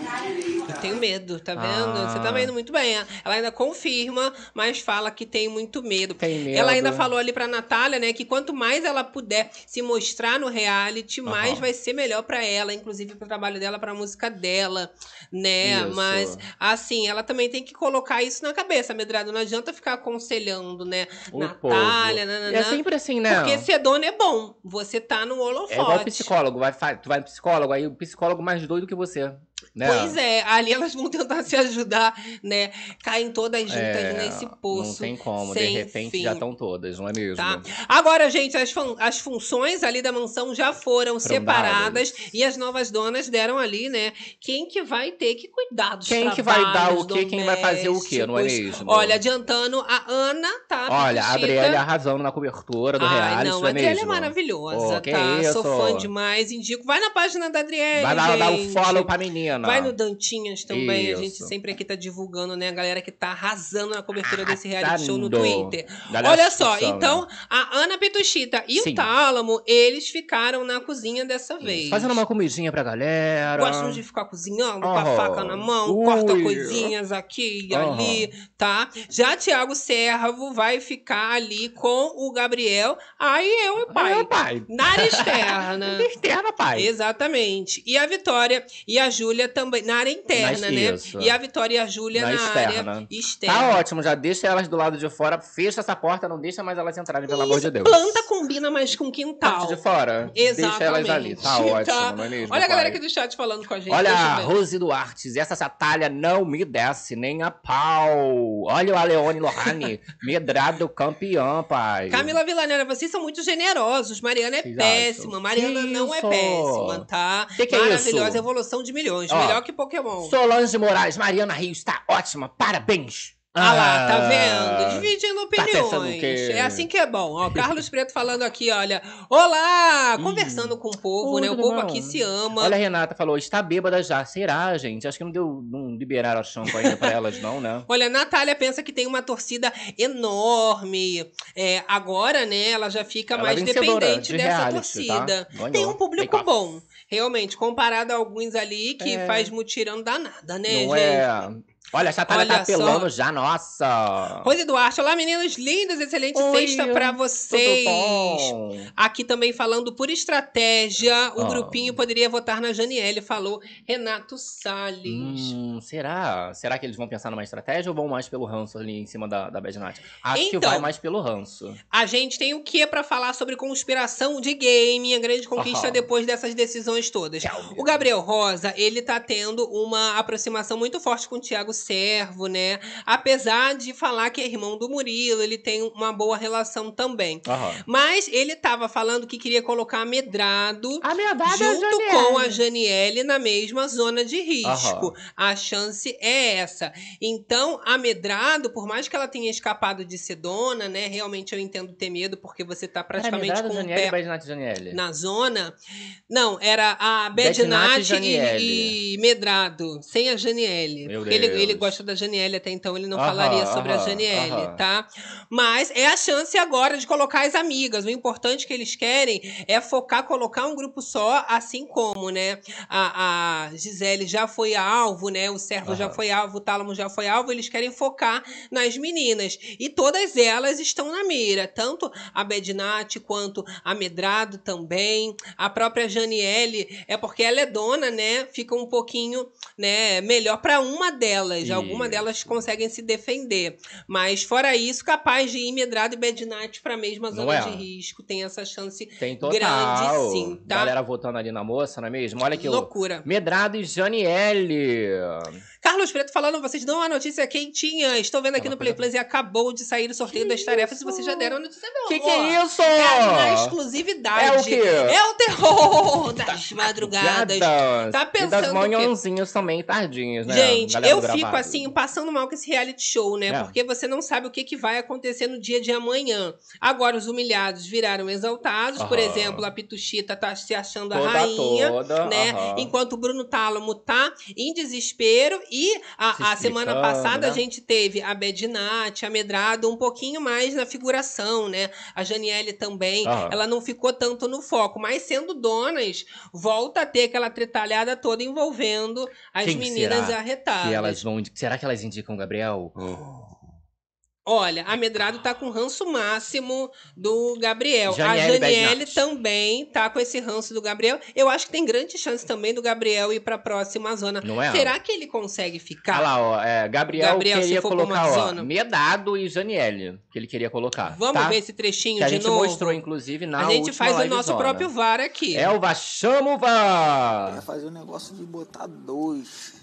Eu tenho medo, tá vendo? Ah. Você tá indo muito bem. Ela ainda confirma, mas fala que tem muito medo. Tem medo. Ela ainda falou ali pra Natália, né, que quanto mais ela puder se mostrar no reality, mais Aham. vai ser melhor pra ela, inclusive pro trabalho dela, pra música dela, né? Isso. Mas, assim, ela também tem que colocar isso na cabeça, Medrado. Não adianta ficar aconselhando, né? O Natália, nananã. É sempre assim, né? Porque ser dona é bom. Você tá no holofote. É igual psicólogo. Vai, tu vai no psicólogo, aí o psicólogo mais doido que você. Né? Pois é, ali elas vão tentar se ajudar, né? Caem todas juntas É, nesse poço. Não tem como, de repente fim. já estão todas, não é mesmo? Tá? Agora, gente, as, fun- as funções ali da mansão já foram separadas e as novas donas deram ali, né? Quem que vai ter que cuidar dos Quem que vai dar o quê? Quem vai fazer o quê, não é mesmo? Olha, adiantando, a Ana tá. Olha, a. Adriele arrasando na cobertura do Ai, reality, não, não a é Adriele é mesmo? maravilhosa, que tá? Sou fã demais, indico. Vai na página da Adriele, Vai dar, dar o gente. follow pra menina. Vai no Dantinhas também, a gente Isso. sempre aqui tá divulgando, né? A galera que tá arrasando na cobertura desse reality show no. Twitter. Galera Olha só, discussão, então né? a Ana Pituchita e Sim. o Tálamo, eles ficaram na cozinha dessa vez. Fazendo uma comidinha pra galera. Gostam de ficar cozinhando com a faca na mão, Ui. corta coisinhas aqui e Aham. ali, tá? Já Tiago Servo vai ficar ali com o Gabriel. Aí eu, pai. Meu pai. Na área externa. Externa, pai. Exatamente. E a Vitória e a Júlia também. Na área interna, Mas né? isso. E a Vitória e a Júlia Na na, externa. área externa. Tá ótimo, já deixa elas do lado de fora, fecha essa porta, não deixa mais elas entrarem, pelo amor de Deus. Planta combina mais com quintal. Parte de fora. Exatamente. Deixa elas ali. Tá ótimo, não é mesmo? Olha a galera aqui do chat falando com a gente. Olha, a. Rose Duarte, essa satalha não me desce nem a pau. Olha o Aleone Lohane, medrado campeão, pai. Camila Villanera, vocês são muito generosos. Mariana é Vocês péssima. Mariana Que não é isso? péssima, tá? Que que é Maravilhosa isso? evolução de milhões. Ó, Melhor que Pokémon. Solange Moraes, Mariana Rios, tá ótima, parabéns. Ah lá, tá Ah, vendo? Dividindo tá opiniões. o quê? É assim que é bom. Ó, Carlos Preto falando aqui, olha. Olá! Conversando com o povo, né? O povo bom? aqui se ama. Olha, a Renata falou, está bêbada já. Será, gente? Acho que não deu, não liberaram a champa ainda pra elas, não, né? Olha, a Natália pensa que tem uma torcida enorme. É, agora, né, ela já fica Ela mais é dependente de dessa reality, torcida. tá? Tem um público bom, realmente, comparado a alguns ali que É. faz mutirão danada, né, não gente? é... Olha, a Chatalha tá Olha só. apelando já, nossa. Rose Duarte, olá meninos lindos, excelente Oi, sexta pra Tudo vocês. Aqui também falando por estratégia, o Ah. grupinho poderia votar na Janiele, falou Renato Salles. Hum, será? Será que eles vão pensar numa estratégia ou vão mais pelo ranço ali em cima da, da Bad Night? Acho que Então, vai mais pelo ranço. A gente tem o que pra falar sobre conspiração de game, a grande conquista Aham. depois dessas decisões todas. O Gabriel Rosa, ele tá tendo uma aproximação muito forte com o Thiago Servo, né? Apesar de falar que é irmão do Murilo, ele tem uma boa relação também. Aham. Mas ele tava falando que queria colocar Medrado A verdade junto com a Janiele na mesma zona de risco. Aham. A chance é essa. Então, a Medrado, por mais que ela tenha escapado de ser dona, né? Realmente eu entendo ter medo, porque você tá praticamente com o Janiele pé e Night Janiele? na zona. Não, era a e Bednat Janiele. e, e Medrado, sem a Janiele. Meu porque ele, Deus. ele gosta da Janiele, até então ele não Aham, falaria sobre a aham, Janiele, aham. tá? Mas é a chance agora de colocar as amigas. O importante que eles querem é focar, colocar um grupo só, assim como, né? A, a Gisele já foi alvo, né? O Servo já foi alvo, o Tálamo já foi alvo. Eles querem focar nas meninas. E todas elas estão na mira. Tanto a Bednat quanto a Medrado também. A própria Janiele, é porque ela é dona, né? Fica um pouquinho, né, melhor para uma delas. Alguma delas conseguem se defender. Mas fora isso, capaz de ir Medrado e Bednat para a mesma zona é? de risco. Tem essa chance Tem total. grande sim, tá? Galera votando ali na moça, não é mesmo? Olha que loucura. Medrado e Janiele. Carlos Preto falando, vocês dão uma notícia quentinha. Estou vendo aqui É no Play coisa- Plus e acabou de sair o sorteio das tarefas. Se vocês já deram a notícia, não. Que que é isso? É na exclusividade. É o quê? É o terror das madrugadas. Gadas. Tá E das pensando o quê? manhãzinhas também, tardinhas, né? Gente, eu fico gravado. assim, passando mal com esse reality show, né? É. Porque você não sabe o que, que vai acontecer no dia de amanhã. Agora, os humilhados viraram exaltados. Por exemplo, a Pituchita tá se achando a Toda, rainha. toda, né? Enquanto o Bruno Tálamo tá em desespero. E a, a semana explicando, passada né? a gente teve a Bedinat, a Medrado, um pouquinho mais na figuração, né? A Janiele também. Ela não ficou tanto no foco. Mas sendo donas, volta a ter aquela tretalhada toda envolvendo as Quem meninas arretadas. Que elas vão... Será que elas indicam o Gabriel? Olha, a Medrado tá com ranço máximo do Gabriel. Janiele a Janiele também tá com esse ranço do Gabriel. Eu acho que tem grande chance também do Gabriel ir pra próxima zona. Não é? Será que ele consegue ficar? Olha lá, ó. É, Gabriel, Gabriel, se queria for pra uma colocar, ó, zona. Medado e Janiele, que ele queria colocar. Vamos tá? ver esse trechinho Que a de gente novo. mostrou, inclusive, na a gente última faz o nosso próprio VAR aqui. Elva, chama o VAR! fazer um negócio de botar dois.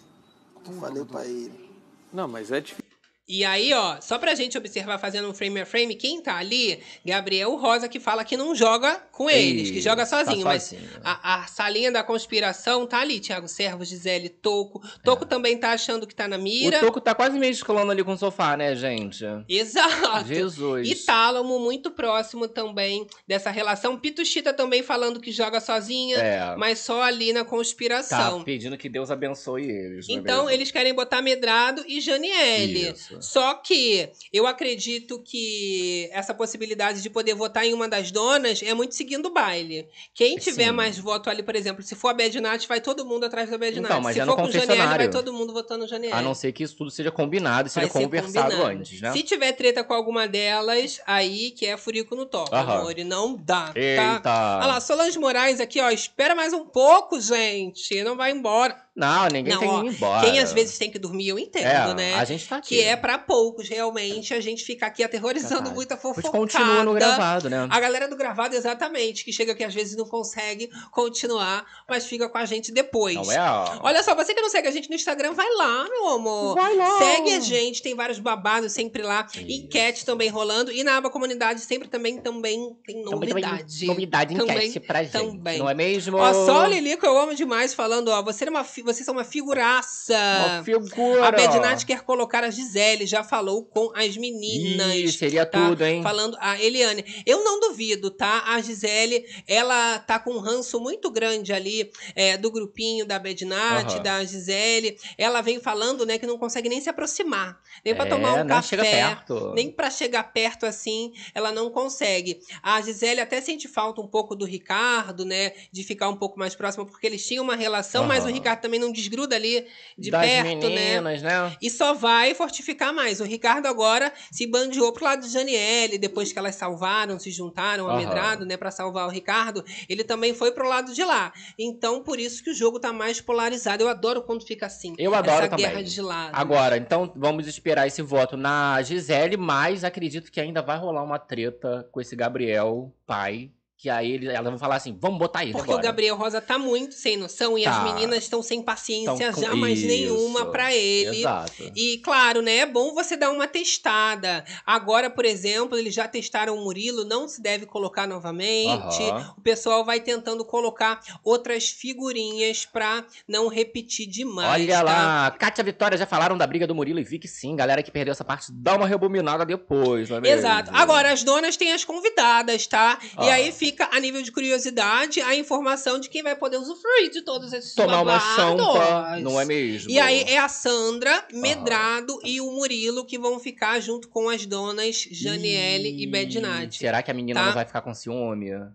Falei pra ele. Não, mas é difícil. E aí, ó, só pra gente observar fazendo um frame a frame, quem tá ali, Gabriel Rosa, que fala que não joga com eles, que Ih, joga tá sozinho. mas sozinho. a, a salinha da conspiração tá ali, Thiago Servo, Gisele, Toco. Toco também tá achando que tá na mira. É. O Toco tá quase meio escolando ali com o sofá, né, gente? Exato. Jesus. E Tálamo muito próximo também dessa relação. Pituchita também falando que joga sozinha, É. mas só ali na Tá conspiração. pedindo que Deus abençoe eles. é Então, mesmo? eles querem botar Medrado e Janiele. Isso. Só que eu acredito que essa possibilidade de poder votar em uma das donas é muito seguindo o baile. Quem tiver Sim. mais voto ali, por exemplo, se for a Bad Nath, vai todo mundo atrás da Bad Então, mas Se é for com o Janiele, vai todo mundo votando no Janiele. A não ser que isso tudo seja combinado e seja Vai conversado antes, né? Se tiver treta com alguma delas, aí que é furico no Aham. amor. E não dá, tá? Eita! Olha lá, Solange Moraes aqui, ó. Espera mais um pouco, gente. Não vai embora. Não, ninguém Não, tem ó, que ir embora. Quem às vezes tem que dormir, eu entendo, é, né? A gente tá aqui. Que é pra poucos, realmente, a gente ficar aqui aterrorizando muita fofocada. gente continua no gravado, né? A galera do gravado, exatamente, que chega aqui às vezes não consegue continuar, mas fica com a gente depois. Não é? ó. Olha só, você que não segue a gente no Instagram, vai lá, meu amor. Vai lá. Segue a gente, tem vários babados sempre lá. Isso. Enquete também rolando. E na aba comunidade sempre também, também tem Também- também novidade. novidade Também- enquete pra gente. também. Não é mesmo? Ó, só o Lilico eu amo demais falando, ó. Você é uma, fi- vocês são uma figuraça. Uma figura. A Bedinat quer colocar a Gisele, já falou com as meninas. Ih, seria tá? tudo, hein? Falando a Eliane. Eu não duvido, tá? A Gisele, ela tá com um ranço muito grande ali é, do grupinho da Bedinat, Aham. da Gisele. Ela vem falando, né, que não consegue nem se aproximar. Nem pra É, tomar um café. Nem pra chegar perto assim, ela não consegue. A Gisele até sente falta um pouco do Ricardo, né? De ficar um pouco mais próxima, porque eles tinham uma relação, mas o. Ricardo também não desgruda ali de das perto, né? meninas, né? E só vai fortificar mais. O Ricardo agora se bandeou pro lado de Janiele, depois que elas salvaram, se juntaram, amedrado, né, pra salvar o Ricardo. Ele também foi pro lado de lá. Então, por isso que o jogo tá mais polarizado. Eu adoro quando fica assim. Eu adoro essa também. guerra de lado. Agora, então vamos esperar esse voto na Gisele, mas acredito que ainda vai rolar uma treta com esse Gabriel, pai. Que aí ele, elas vão falar assim: vamos botar ele Porque agora. o Gabriel Rosa tá muito sem noção e Tá. as meninas estão sem paciência Então, com- já mais nenhuma Isso. pra ele. Exato. E claro, né? É bom você dar uma testada. Agora, por exemplo, eles já testaram o Murilo, não se deve colocar novamente. Aham. O pessoal vai tentando colocar outras figurinhas pra não repetir demais. Olha tá? lá, Kátia Vitória já falaram da briga do Murilo e Vicky, sim. Galera que perdeu essa parte, dá uma rebobinada depois, não é mesmo? Exato. Agora, as donas têm as convidadas, tá? E Ah. aí fica, a nível de curiosidade, a informação de quem vai poder usufruir de todos esses Tomar uma champa, não é mesmo? E aí é a Sandra, Medrado e o Murilo que vão ficar junto com as donas Janiele e Ih, Bedinati. Será que a menina tá? não vai ficar com ciúme? A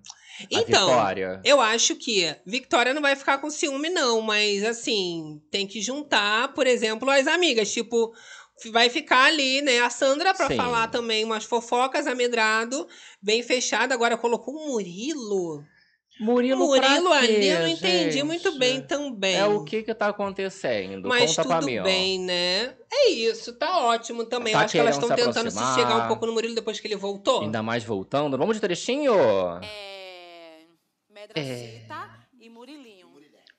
Então, Vitória? eu acho que Victoria não vai ficar com ciúme, não, mas assim, tem que juntar, por exemplo, as amigas. Tipo, vai ficar ali, né? A Sandra pra Sim. falar também umas fofocas, a Medrado, bem fechada. Agora colocou o Murilo. Murilo, Murilo pra ali, quê, eu não entendi gente? muito bem também. É o que que tá acontecendo? Mas Conta pra tudo mim, ó. bem, né? É isso, tá ótimo também. Tá eu acho que elas estão se tentando se aproximar. chegar um pouco no Murilo depois que ele voltou. Ainda mais voltando. Vamos de trechinho? É. Medraceta e Murilinho.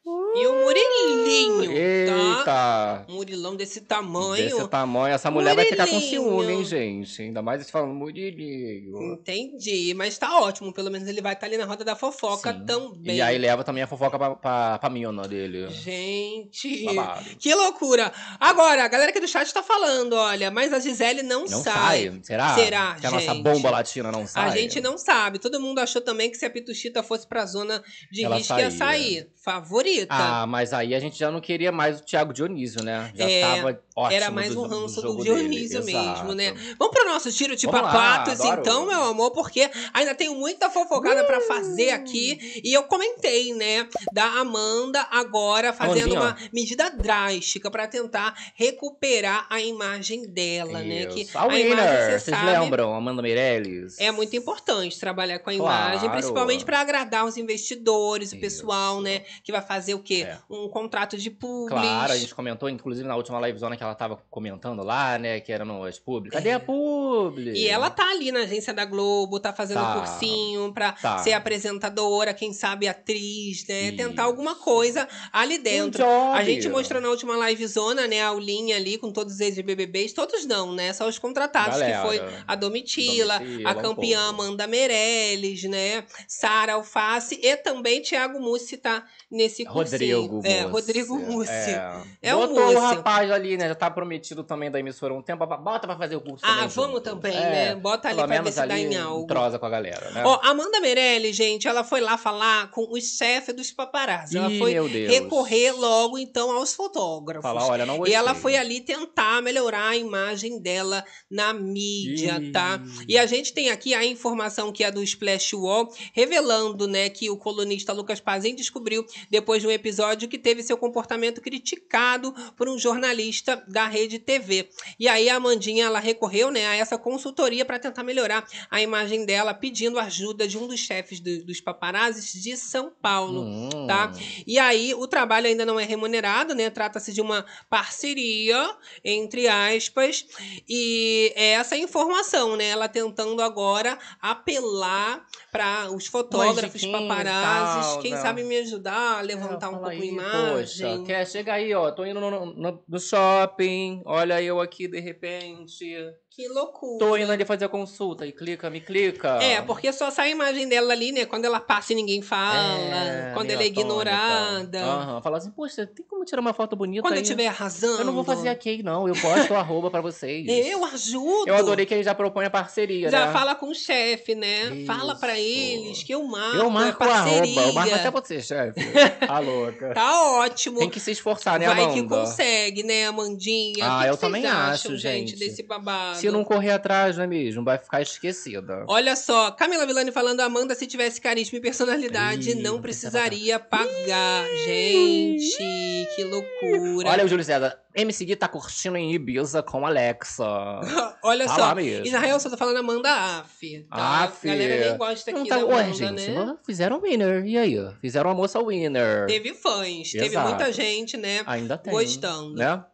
E o Murilinho, tá? Eita! Murilão desse tamanho. Desse tamanho, essa mulher vai ficar com Murilinho. ciúme, hein, gente? Ainda mais eles falando Murilinho. Entendi, mas tá ótimo. Pelo menos ele vai estar ali na roda da fofoca Sim. também. E aí leva também a fofoca pra, pra, pra mina dele. Gente, Babado. que loucura. Agora, a galera aqui do chat tá falando, olha, mas a Gisele não, Não sai. sai. Será? Será, Que a nossa bomba latina não sai? A gente não sabe. Todo mundo achou também que se a Pituchita fosse pra zona de Ela risco, ia saía. sair. Favorita. Ah, mas aí a gente já não queria mais o Thiago Dionísio, né? Já É, tava ótimo. Era mais do, um ranço do, jogo Dionísio dele. mesmo, né? Exato. Vamos pro nosso tiro de Vamos lá, papatos, adoro. então, meu amor, porque ainda tenho muita fofocada pra fazer aqui. E eu comentei, né, da Amanda agora fazendo Amandinha, uma medida drástica pra tentar recuperar a imagem dela, né? Que Isso. A winner, imagem, vocês você sabe, lembram? Amanda Meirelles? é muito importante trabalhar com a Claro. imagem, principalmente para agradar os investidores, o pessoal, Isso. né, que vai fazer o quê? É. Um contrato de publi. Claro, a gente comentou, inclusive, na última livezona que ela tava comentando lá, né? Que era no as publi. Cadê a publi? E ela tá ali na agência da Globo, tá fazendo Tá. cursinho pra Tá. ser apresentadora, quem sabe atriz, né? Isso. Tentar alguma coisa ali dentro. Um job. A gente mostrou na última livezona, né, a aulinha ali com todos os ex-BBBs, todos não, né? Só os contratados, Galera. que foi a Domitila, Domitila, a um campeã pouco. Amanda Meirelles, né? Sara Alface e também Thiago Mussi tá nesse cursinho Rodrigo É, Mussi. Rodrigo Mussi. É, É o Botou o Mussi. rapaz ali, né? Já tá prometido também da emissora um tempo. Bota pra fazer o curso Ah, também vamos junto. também, É, né? Bota ali pelo pra ver menos se dá ali em algo. Trosa com a galera, né? Ó, Amanda Meirelles, gente, ela foi lá falar com o chefe dos paparazzi. Ela Ih, foi meu Deus. recorrer logo, então, aos fotógrafos. Falar, olha, não E gostei. ela foi ali tentar melhorar a imagem dela na mídia, Ih. tá? E a gente tem aqui a informação que é do Splash Wall, revelando, né, que o colunista Lucas Pazin descobriu depois de um episódio que teve seu comportamento criticado por um jornalista da Rede TV. E aí a Amandinha, ela recorreu, né, a essa consultoria para tentar melhorar a imagem dela, pedindo ajuda de um dos chefes do- dos paparazzis de São Paulo Hum. tá? E aí, o trabalho ainda não é remunerado, né? Trata-se de uma parceria, entre aspas, e é essa informação, né? Ela tentando agora apelar para os fotógrafos, paparazzis, tal, quem né? sabe me ajudar a levantar É, um pouco a imagem. Poxa, quer, chega aí, ó. Tô indo no, no- no shopping. Olha eu aqui de repente. Que loucura. Tô indo ali fazer a consulta. E clica, me clica. É, porque só sai a imagem dela ali, né? Quando ela passa e ninguém fala, É, quando ela é ignorada, Aham. Fala assim, poxa, tem como tirar uma foto bonita quando eu aí? estiver arrasando. Eu não vou fazer a key, não. Eu posto o arroba pra vocês. Eu ajudo. Eu adorei que ele já propõe a parceria, Já né? fala com o chefe, né? Fala pra Isso. eles que eu marco, Eu marco o parceria. arroba. Eu marco até você, chefe. A louca. Tá ótimo. Tem que se esforçar, né, Vai Amanda? que consegue, né, Amandinha? Ah, que eu que também acho, acham, gente, gente. desse babado? Se não correr atrás, não é mesmo? Vai ficar esquecida. Olha só, Camila Villani falando, Amanda, se tivesse carisma e personalidade, Ih, não não precisaria pagar. Gente, que loucura. Olha o Júlio César. MC Gui tá curtindo em Ibiza com Alexa. Olha Tá só, lá mesmo. Israel só tá falando Amanda Af. Tá? Af. A galera nem gosta aqui Não tá... da Ué, Amanda, gente, né? fizeram winner. E aí? Fizeram a moça winner. Teve fãs, teve Exato. muita gente, né? Ainda tem. Gostando. Né?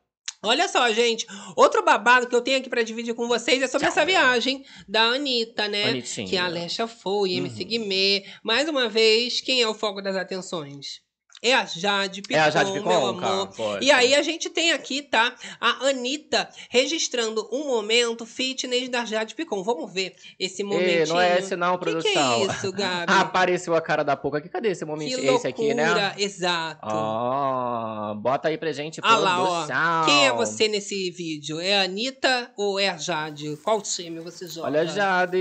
Olha só, gente. Outro babado que eu tenho aqui pra dividir com vocês é sobre essa viagem da Anitta, né? Anitinha. Que a Alexa foi, MC Uhum. Guimê. Mais uma vez, quem é o foco das atenções? É a Jade Picon, É a Jade meu Picon, amor. cara? E aí a gente tem aqui, tá? A Anitta registrando um momento fitness da Jade Picon. Vamos ver esse Ei, momentinho. não é esse não, O que, que produção. é isso, Gabi? Ah, apareceu a cara da Poca aqui. Cadê esse que momento? loucura, Esse aqui, né? exato. Ah, bota aí pra gente, Ah lá, ó. produção. Quem é você nesse vídeo? É a Anitta ou é a Jade? Qual time você joga? Olha a Jade.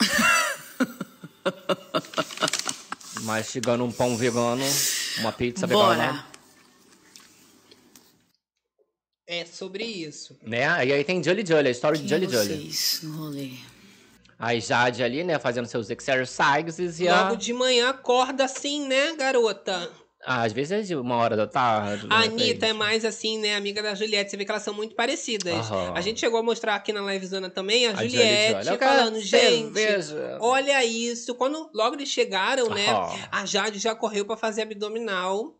Mastigando um pão vegano, uma pizza vegana. Bora. É sobre isso. Né? E aí tem Jolly Jolly, a história de Quem é Jolly Jolly. vocês no rolê? A Jade ali, né, fazendo seus exercises e a... Logo de manhã acorda assim, né, garota? Ah, às vezes é de uma hora da tarde. A de Anitta é mais assim, né, amiga da Juliette. Você vê que elas são muito parecidas. A gente chegou a mostrar aqui na livezona também a, A Juliette. Eu quero falando, gente, cerveja. olha isso. Quando logo eles chegaram, né, a Jade já correu pra fazer abdominal.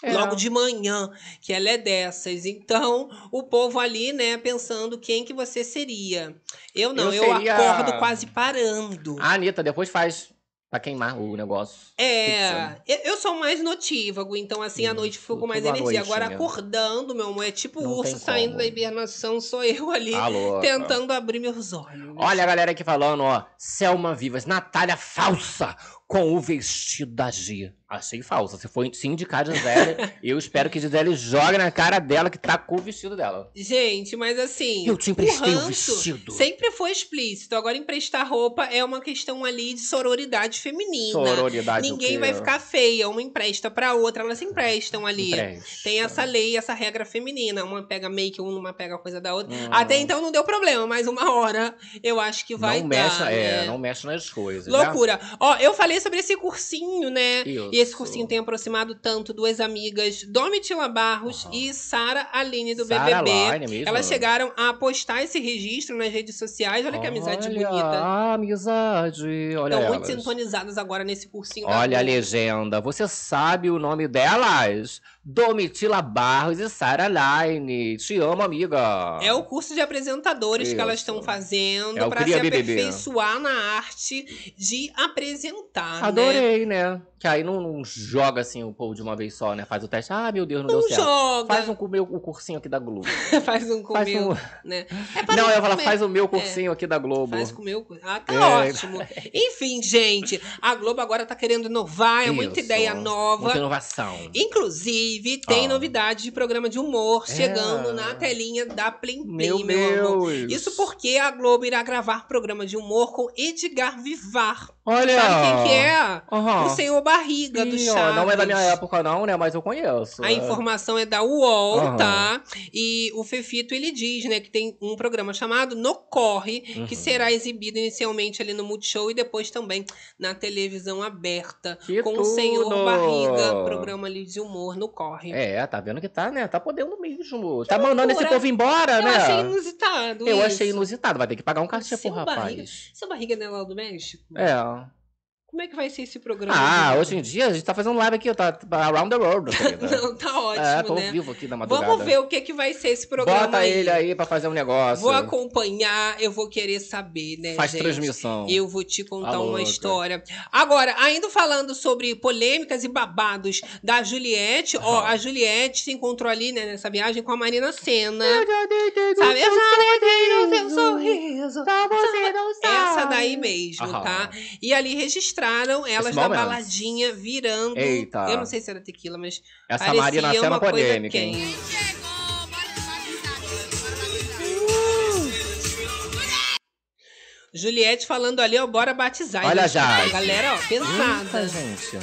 É. Logo de manhã, que ela é dessas. Então, o povo ali, né, pensando quem que você seria. Eu não, eu, Eu seria- acordo quase parando. A Anitta depois faz pra queimar o negócio. É, eu- eu sou mais notívago, então assim, à Hum, noite fico com mais energia. Agora, acordando, meu amor, é tipo Não urso saindo como. da hibernação, sou eu ali Tá louca. tentando abrir meus olhos. Olha a galera aqui falando, ó. Selma Vivas, Natália falsa com o vestido da G. Achei falsa. Se for se indicar Gisele, eu espero que Gisele jogue na cara dela que tá com o vestido dela. Gente, mas assim. Eu te emprestei o ranço vestido. Sempre foi explícito. Agora, emprestar roupa é uma questão ali de sororidade feminina. Sororidade o Ninguém vai ficar feia. Uma empresta pra outra, elas se emprestam ali. Empresta. Tem essa lei, essa regra feminina. Uma pega make, uma pega coisa da outra. Hum. Até então não deu problema, mas uma hora eu acho que vai não dar. mexe, é, né? não mexe nas coisas. né? Loucura. Ó, eu falei sobre esse cursinho, né? Isso. E esse cursinho tem aproximado tanto duas amigas, Domitila Barros Aham. e Sara Aline do Sarah BBB. Line mesmo? Elas chegaram a postar esse registro nas redes sociais. Olha que amizade Olha, bonita. A amizade. Olha Estão muito sintonizadas agora nesse cursinho Olha a legenda. Você sabe o nome delas? Domitila Barros e Sara Line. Te amo, amiga. É o curso de apresentadores que elas Isso. estão fazendo É para se Cria BBB. aperfeiçoar na arte de apresentar, né? Adorei, né? Que aí não, não joga assim o povo de uma vez só, né? Faz o teste. Ah, meu Deus, não, Não deu certo. joga. Faz um com o meu cursinho aqui da Globo. faz um Faz comigo, um... né? É Não, eu comer. faz o meu cursinho aqui da Globo. Faz com o meu. Ah, tá É. ótimo. Enfim, gente, a Globo agora tá querendo inovar, é muita Isso. ideia nova. Muita inovação. Inclusive, tem Ah. novidade de programa de humor É. chegando na telinha da Plim Plim, Meu meu, amor. Isso porque a Globo irá gravar programa de humor com Edgar Vivar. Olha. Sabe quem que é? Aham. O senhor Barriga do Ih, ó, Chaves. Não é da minha época, não, né? Mas eu conheço. A informação é da UOL, Aham. tá? E o Fefito, ele diz, né, que tem um programa chamado No Corre, que Uhum. será exibido inicialmente ali no Multishow e depois também na televisão aberta. Que com o senhor tudo! Barriga, programa ali de humor no Corre. É, tá vendo que tá, né? Tá podendo mesmo. Tá mandando esse loucura. povo embora, Eu né? achei inusitado Eu isso. achei inusitado. Vai ter que pagar um cachê pro rapaz. Barriga, seu Barriga não é lá do México? É. Como é que vai ser esse programa? Ah, hoje em dia a gente tá fazendo live aqui, tá around the world, querida. Não, tá ótimo, é, tô né? vivo aqui na madrugada. Vamos ver o que, que vai ser esse programa Bota ele aí pra fazer um negócio. Vou acompanhar, eu vou querer saber, né, Faz gente? transmissão. Eu vou te contar Tá uma história. Agora, ainda falando sobre polêmicas e babados da Juliette, ó, a Juliette se encontrou ali, né, nessa viagem com a Marina Senna. Sabe? Eu já no seu sorriso. Essa daí mesmo, Aham. tá? E ali registraram elas Esse na baladinha virando. Eita. Eu não sei se era tequila, mas. Essa Senna uma coisa polêmica, quente. Juliette falando ali, ó, bora batizar. Olha Gente, já. Galera, ó, Eita, pesada. gente.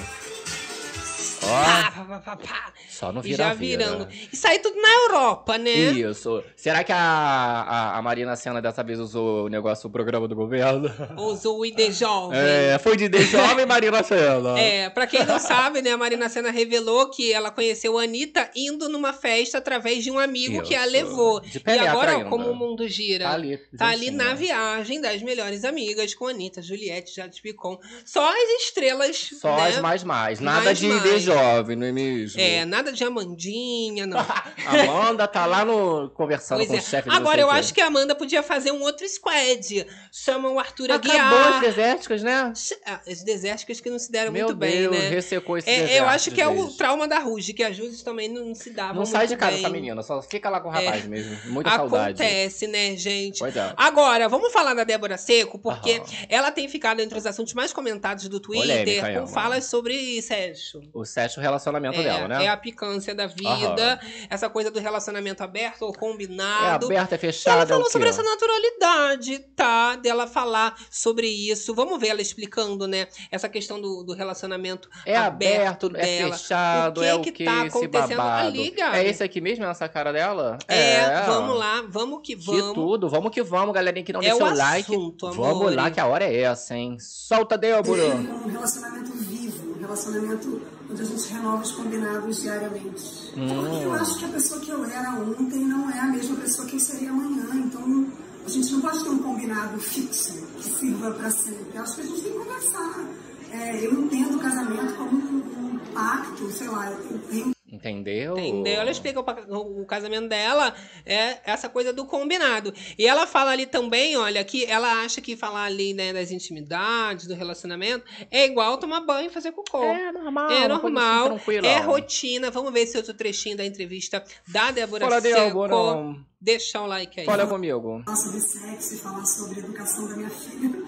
Pá, Ó, pá, pá, pá, pá. Só E vira já virando. Isso aí tudo na Europa, né? Isso. Será que a, a, a Marina Senna dessa vez usou o negócio, o programa do governo? Usou o ID Jovem. É, foi de The Jovem Marina Senna. É, pra quem não sabe, né, a Marina Senna revelou que ela conheceu a Anitta indo numa festa através de um amigo que a Isso. levou. De E agora, ó, ainda. como o mundo gira. Tá ali. Tá ali juntinho. na viagem das melhores amigas com a Anitta, Juliette, Jade Picon. Só as estrelas, Só né? as mais mais. Nada Mais de mais. Jovem, não é mesmo? É, nada de Amandinha, não. Amanda tá lá no conversando Pois com é. o chefe Agora, eu acho que a Amanda podia fazer um outro squad. Chama o Arthur Acabou Aguiar. as desérticas, né? Ah, As desérticas que não se deram Meu muito bem, Deus, né? ressecou esse É, eu acho que é o trauma da Ruge, que as Ruges também não se davam Não sai de casa bem. essa menina, só fica lá com o rapaz É. mesmo. Muita saudade. Acontece, né, gente? Pois é. Agora, vamos falar da Débora Seco, porque Aham. ela tem ficado entre os assuntos mais comentados do Twitter, Polêmica, com falas sobre sexo. O sexo relacionamento É, dela, né? é a picância da vida, essa coisa do relacionamento aberto ou É combinado. aberta, é E ela é falou quê? sobre essa naturalidade, tá? Dela falar sobre isso. Vamos ver ela explicando, né? Essa questão do, do relacionamento É aberto, é dela. fechado, O que é o que que, tá acontecendo babado. ali, Gabi? É esse aqui mesmo, essa cara dela? É, vamos lá, vamos que Que vamos. tudo, vamos que vamos, galerinha que não É deixou o like. assunto, vamos lá que a hora é essa, hein? Solta, Débora! um relacionamento vivo, um relacionamento onde a gente renova os combinados diariamente. Porque eu acho que a pessoa que eu era ontem não é a mesma pessoa que eu seria amanhã. Então, a gente não pode ter um combinado fixo que sirva para sempre. Eu acho que a gente tem que conversar. É, eu entendo o casamento como um, um pacto, sei lá, eu tenho Entendeu? Entendeu? Ela explica o, casamento dela, é essa coisa do combinado. E ela fala ali também, olha, que ela acha que falar ali, né, das intimidades, do relacionamento, é igual tomar banho e fazer cocô. É normal. É assim, normal, tranquila. é rotina. Vamos ver esse outro trechinho da entrevista da Débora Fala, Seco. Débora. Deixa o like aí. Olha comigo. falar sobre sexo e falar sobre a educação da minha filha.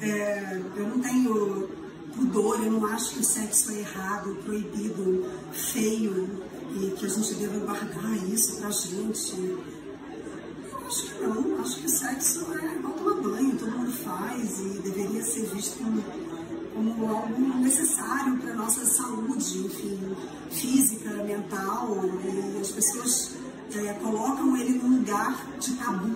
É, eu não tenho pudor, eu não acho que o sexo é errado, proibido, feio e que a gente deva guardar isso pra gente. Eu acho que não, acho que o sexo é igual tomar banho, todo mundo faz e deveria ser visto como, como algo necessário para nossa saúde, enfim, física, mental, e as pessoas é, colocam ele num lugar de tabu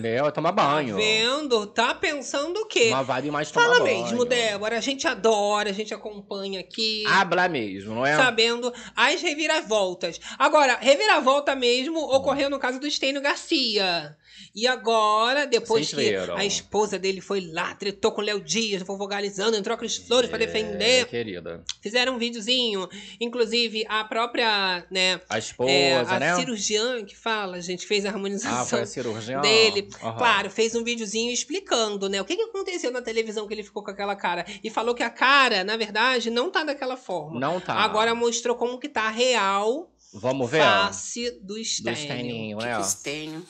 não é para mim. Pra mim é uma Entendeu? Toma banho. Vendo? Tá pensando o quê? Uma vibe mais tomar Fala banho. mesmo, Débora. A gente adora, a gente acompanha aqui. Habla mesmo, não é? Sabendo as reviravoltas. Agora, reviravolta mesmo ocorreu no caso do Estênio Garcia. E agora, depois Vocês que viram. a esposa dele foi lá, tretou com o Léo Dias, fofocalizando, entrou com as flores pra defender. É, querida. Fizeram um videozinho. Inclusive, a própria, né? A esposa, é, a né? cirurgiã que fala, gente, fez a Ah, harmonização foi a cirurgiã? dele. Aham. Claro, fez um videozinho explicando, né? O que, que aconteceu na televisão que ele ficou com aquela cara. E falou que a cara, na verdade, não tá daquela forma. Não tá. Agora mostrou como que tá a real Vamos ver? face do Do Stênio. Que né? que tenho.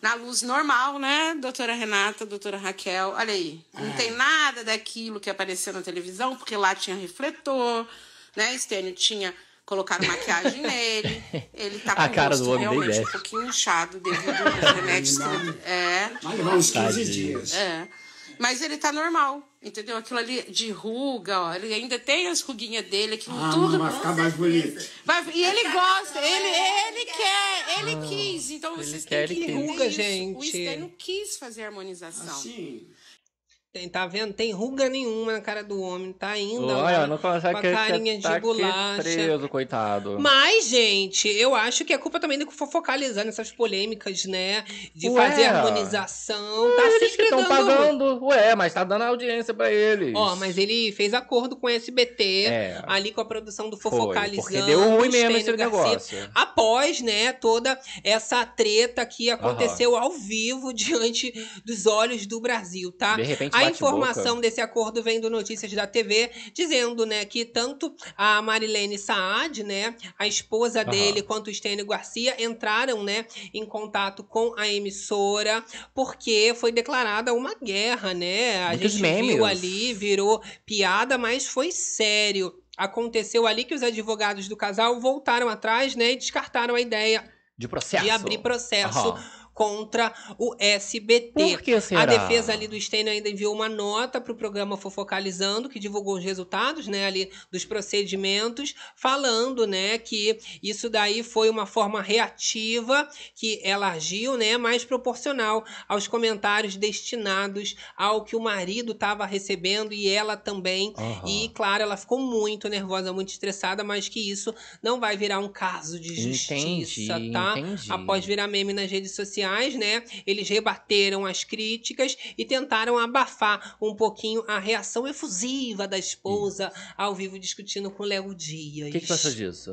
Na luz normal, né? Doutora Renata, doutora Raquel. Olha aí. Não É. tem nada daquilo que apareceu na televisão, porque lá tinha refletor, né? Stênio tinha colocado maquiagem nele. Ele tá com A o cara rosto do homem realmente um pouquinho inchado devido aos remédios que ele... É. Vai levar uns 15 Tadinho. dias. É. Mas ele tá normal, entendeu? Aquilo ali de ruga, ó. Ele ainda tem as ruguinhas dele, aquilo Ah, tudo. vai ficar mais bonito. Vai- e ele gosta, ele, ele quer, ele quis. Então vocês quer, têm ele que Ruga, isso. gente. O Stênio quis fazer a harmonização. Assim, Tem, tá vendo? Tem ruga nenhuma na cara do homem. Tá ainda Olha, lá não consegue com a carinha tá de aqui bolacha. preso, coitado. Mas, gente, eu acho que é culpa também do que for focalizando essas polêmicas, né? De Ué. fazer harmonização. Tá Eles que sempre estão pagando. Ué, mas tá dando audiência pra eles. Ó, mas ele fez acordo com o SBT, É. ali com a produção do Foi, Fofocalizando. porque deu ruim mesmo esse Garcia, negócio. Após, né, toda essa treta que aconteceu ao vivo diante dos olhos do Brasil, tá? De repente A informação desse acordo vem do Notícias da TV, dizendo, né, que tanto a Marilene Saad, né, a esposa dele, quanto o Stênio Garcia entraram, né, em contato com a emissora, porque foi declarada uma guerra, né? A Muitos gente memes. viu ali, virou piada, mas foi sério. Aconteceu ali que os advogados do casal voltaram atrás, né, e descartaram a ideia De processo. de abrir processo Aham. Contra o SBT. Por que será? A defesa ali do Stênio ainda enviou uma nota para o programa Fofocalizando, que divulgou os resultados, né, ali dos procedimentos, falando, né, que isso daí foi uma forma reativa que ela agiu, né, mais proporcional aos comentários destinados ao que o marido estava recebendo e ela também. Aham. E, claro, ela ficou muito nervosa, muito estressada, mas que isso não vai virar um caso de justiça, Entendi, tá? entendi. Após virar meme nas redes sociais, né? Eles rebateram as críticas e tentaram abafar um pouquinho a reação efusiva da esposa ao vivo discutindo com o Léo Dias. O que, que você acha disso?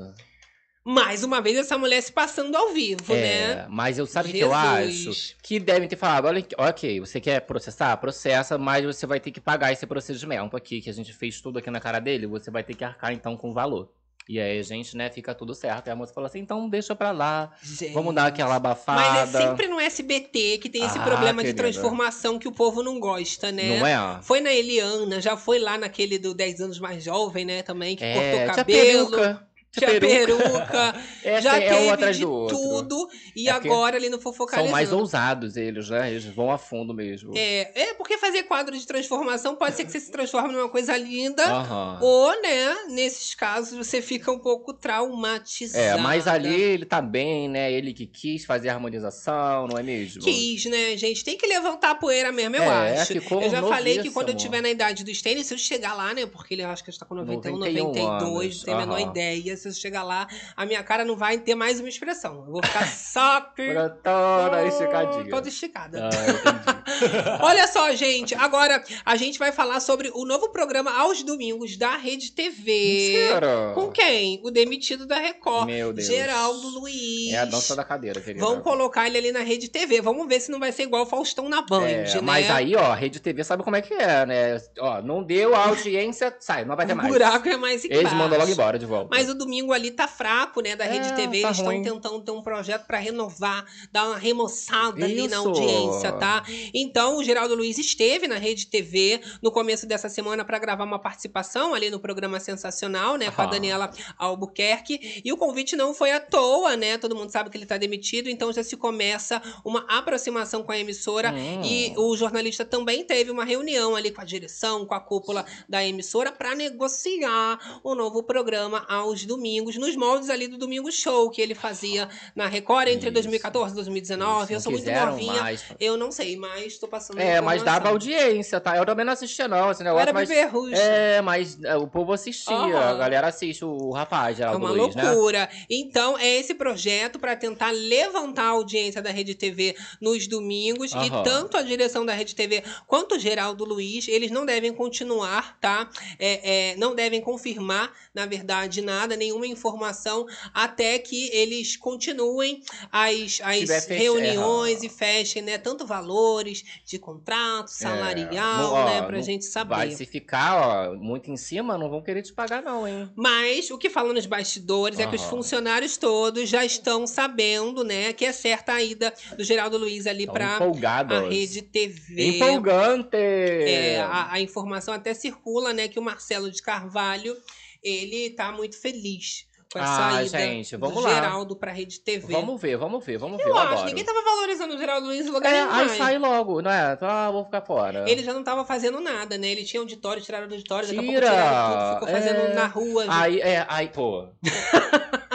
Mais uma vez, essa mulher se passando ao vivo, É, né? mas eu sabe o que eu acho? Que devem ter falado, olha, ok, você quer processar? Processa, mas você vai ter que pagar esse procedimento aqui, que a gente fez tudo aqui na cara dele, você vai ter que arcar então com o valor. E aí a gente, né, fica tudo certo. E a moça falou assim, então deixa pra lá, Gente. vamos dar aquela abafada. Mas é sempre no SBT que tem esse Ah, problema de querida. transformação que o povo não gosta, né? Não é? Foi na Eliana, já foi lá naquele do 10 anos mais jovem, né? Também, que É, cortou o cabelo. peruca. Tinha peruca. Essa já é um teve atrás de do outro. tudo. E É agora ali no Fofocalizando. São mais ousados eles, né? Eles vão a fundo mesmo. É, é, porque fazer quadro de transformação pode ser que você se transforme numa coisa linda. Aham. Ou, né, nesses casos, você fica um pouco traumatizado. É, mas ali ele tá bem, né? Ele que quis fazer a harmonização, não é mesmo? Quis, né, gente? Tem que levantar a poeira mesmo, eu É, acho. Eu já falei que quando eu tiver na idade dos tênis, se eu chegar lá, né? Porque ele acho que está com 91, 91 92, anos, não tenho a menor ideia. Se eu chegar lá, a minha cara não vai ter mais uma expressão. Eu vou ficar só que. Toda esticadinha. Toda esticada. Ah, entendi. Olha só, gente. Agora a gente vai falar sobre o novo programa aos domingos da Rede TV. Com quem? O demitido da Record. Meu Deus. Geraldo Luiz. É a dança da cadeira, querida. Vão colocar ele ali na Rede TV. Vamos ver se não vai ser igual o Faustão na Band, É, né? Mas aí, ó, a Rede TV sabe como é que é, né? Ó, não deu a audiência, sai, não vai ter o mais. buraco é mais Eles embaixo. mandam logo embora de volta. Mas o domingo ali tá fraco, né, da É, Rede TV. tá Eles estão tentando ter um projeto pra renovar, dar uma remoçada ali na Isso. audiência, tá? Então, o Geraldo Luiz esteve na Rede TV no começo dessa semana pra gravar uma participação ali no programa Sensacional, né, com a. Daniela Albuquerque. E o convite não foi à toa, né? Todo mundo sabe que ele tá demitido, então já se começa uma aproximação com a emissora. Hum. E o jornalista também teve uma reunião ali com a direção, com a cúpula da emissora, para negociar o novo programa aos domingos. Domingos, nos moldes ali do Domingo Show que ele fazia na Record entre Isso. 2014 e 2019. Isso, eu sou muito novinha. mais. Eu não sei, mas tô passando É, mas dava audiência, tá? Eu também não assistia, não, esse Eu negócio, era mas. É, mas é, o povo assistia, a galera assiste o rapaz, É Geraldo uma Luiz, né? loucura. Então, é esse projeto para tentar levantar a audiência da Rede TV nos domingos. E Aham. tanto a direção da Rede TV quanto o Geraldo Luiz, eles não devem continuar, tá? É, é, não devem confirmar, na verdade, nada, nenhuma informação, até que eles continuem as, as reuniões é, e fechem, né? Tanto valores de contrato, salarial, não, ó, né? Pra não gente saber. Vai se ficar, ó, muito em cima, não vão querer te pagar, não, hein? Mas o que falam nos bastidores é que os funcionários todos já estão sabendo, né, que é certa a ida do Geraldo Luiz ali Tão para empolgados. a Rede TV. Empolgante! É, a, a informação até circula, né, que o Marcelo de Carvalho, ele tá muito feliz com essa Ah, ida gente, vamos do lá. Geraldo pra Rede TV. Vamos ver, vamos ver, vamos ver. Eu Eu, acho, adoro. ninguém tava valorizando o Geraldo Luiz em lugar É, nenhum aí sai logo, não é? Ah, vou ficar fora. Ele já não tava fazendo nada, né? Ele tinha auditório, tiraram do auditório, daqui a pouco Tira! tiraram tudo, ficou fazendo É. na rua. Aí, é, aí, pô.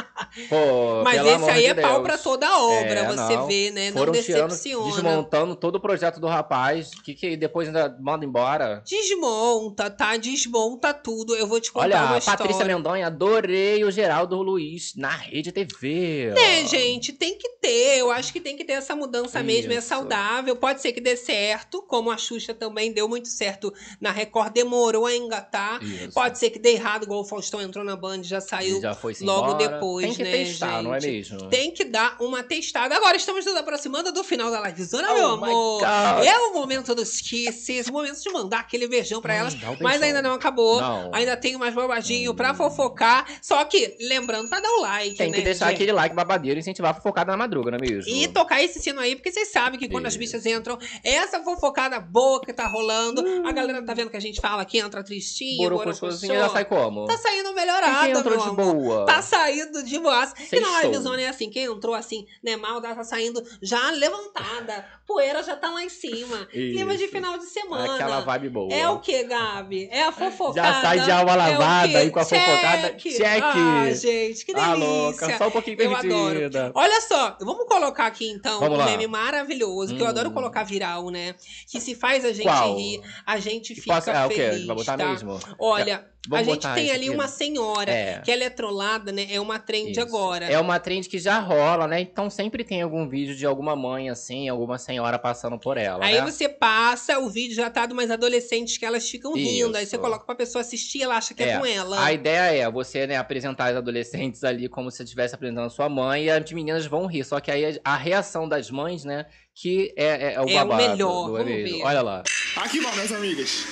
pô, Mas esse aí de é pau Deus. pra toda a obra, É, você não. vê, né? Não Foram tirando, decepciona. desmontando todo o projeto do rapaz, que, que depois ainda manda embora. Desmonta, tá? Desmonta tudo. Eu vou te contar Olha, uma a Patrícia história. Mendonha, adorei o Geraldo Luiz na Rede TV. É, gente, tem que ter. Eu acho que tem que ter essa mudança mesmo. É Isso. saudável. Pode ser que dê certo, como a Xuxa também deu muito certo na Record, demorou a engatar. Isso. Pode ser que dê errado, igual o Faustão entrou na Band e já saiu. E já foi logo embora. depois, Tem que né, testar, não é gente? mesmo? Tem que dar uma testada. Agora estamos nos aproximando do final da livezona, Oh meu amor. God. É o momento dos kisses, o momento de mandar aquele beijão pra Hum, elas. Mas ainda não acabou. Não. Ainda tem mais babadinho pra fofocar. Só que, lembrando pra dar o like, Tem né, que deixar gente? aquele like babadeiro e incentivar a fofocada na madruga, não é mesmo? E tocar esse sino aí, porque vocês sabem que quando as Isso. bichas entram, essa fofocada boa que tá rolando, a galera tá vendo que a gente fala que entra tristinha, Borocochosinha já sai como? Tá saindo Quem melhorada, que entrou de boa? Tá saindo de boas. E na livezona é assim, quem entrou assim, né, mal, tá saindo já levantada. Poeira já tá lá em cima. Clima de final de semana. Aquela vibe boa. É o que, Gabi? É a fofocada. Já sai de alma lavada é o quê? aí com a fofocada. Cheque. Cheque. Ah, gente, que delícia. Ah, louca, só um pouquinho Eu adoro. perdida. Olha só, vamos colocar aqui então Vamos um lá. meme maravilhoso, que eu Hum. adoro colocar viral, né? Que se faz a gente Qual? rir, a gente E fica posso- é, o quê? feliz. Vai botar tá? mesmo? Olha, Vamos a gente tem ali aqui. uma senhora É. que ela é trollada, né? É uma trend Isso. Agora. É uma trend que já rola, né? Então sempre tem algum vídeo de alguma mãe, assim, alguma senhora passando por ela, Aí né? você passa, o vídeo já tá de umas adolescentes que elas ficam rindo. Aí Isso. você coloca pra pessoa assistir, ela acha que é, É, com ela. A ideia é você, né, apresentar as adolescentes ali como se estivesse apresentando a sua mãe e as meninas vão rir. Só que aí a reação das mães, né, que é, é, é o É o babado. melhor, do vamos evento. ver. Olha lá. Aqui, bom, minhas amigas.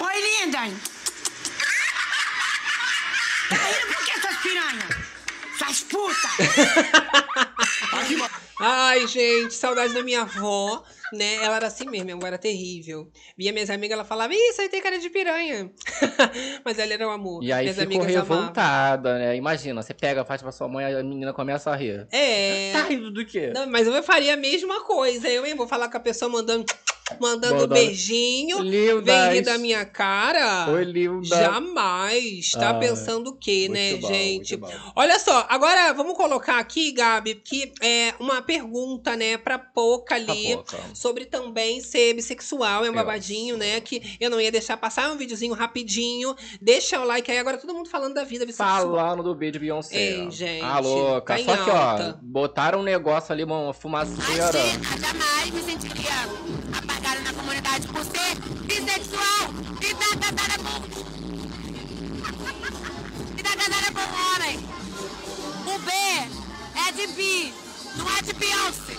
Oi, linda! Tá rindo por que, essas piranha? Aqui, bom. Ai, gente, saudade da minha avó, né? Ela era assim mesmo, minha avó era terrível. Via minhas amigas, ela falava, Ih, isso aí tem cara de piranha. Mas ela era um amor. E aí minhas ficou amigas amavam. revoltada, né? Imagina, você pega, faz pra sua mãe, a menina começa a rir. É. Tá rindo do quê? Não, mas eu faria a mesma coisa. Eu hein, vou falar com a pessoa mandando, mandando Mandando. beijinho. Lindas. Vem rir da minha cara. Oi, linda. Jamais. Tá Ah, pensando o quê, Muito né, bom, gente? muito bom. Olha só, agora vamos colocar aqui, Gabi, que é uma pergunta, né, pra Poca ali. Tá pouca. Sobre também ser bissexual, é um babadinho, né? Que eu não ia deixar passar, é um videozinho rapidinho. Deixa o like aí, agora todo mundo falando da vida bissexual. Falando do beijo de Beyoncé. Ei, gente, Ah, louca. tá Só que, alta. ó, botaram um negócio ali, uma fumaceira. jamais me sentiria apagada casada com... e dar casada com um homem. O B é de bi, não é de Beyoncé.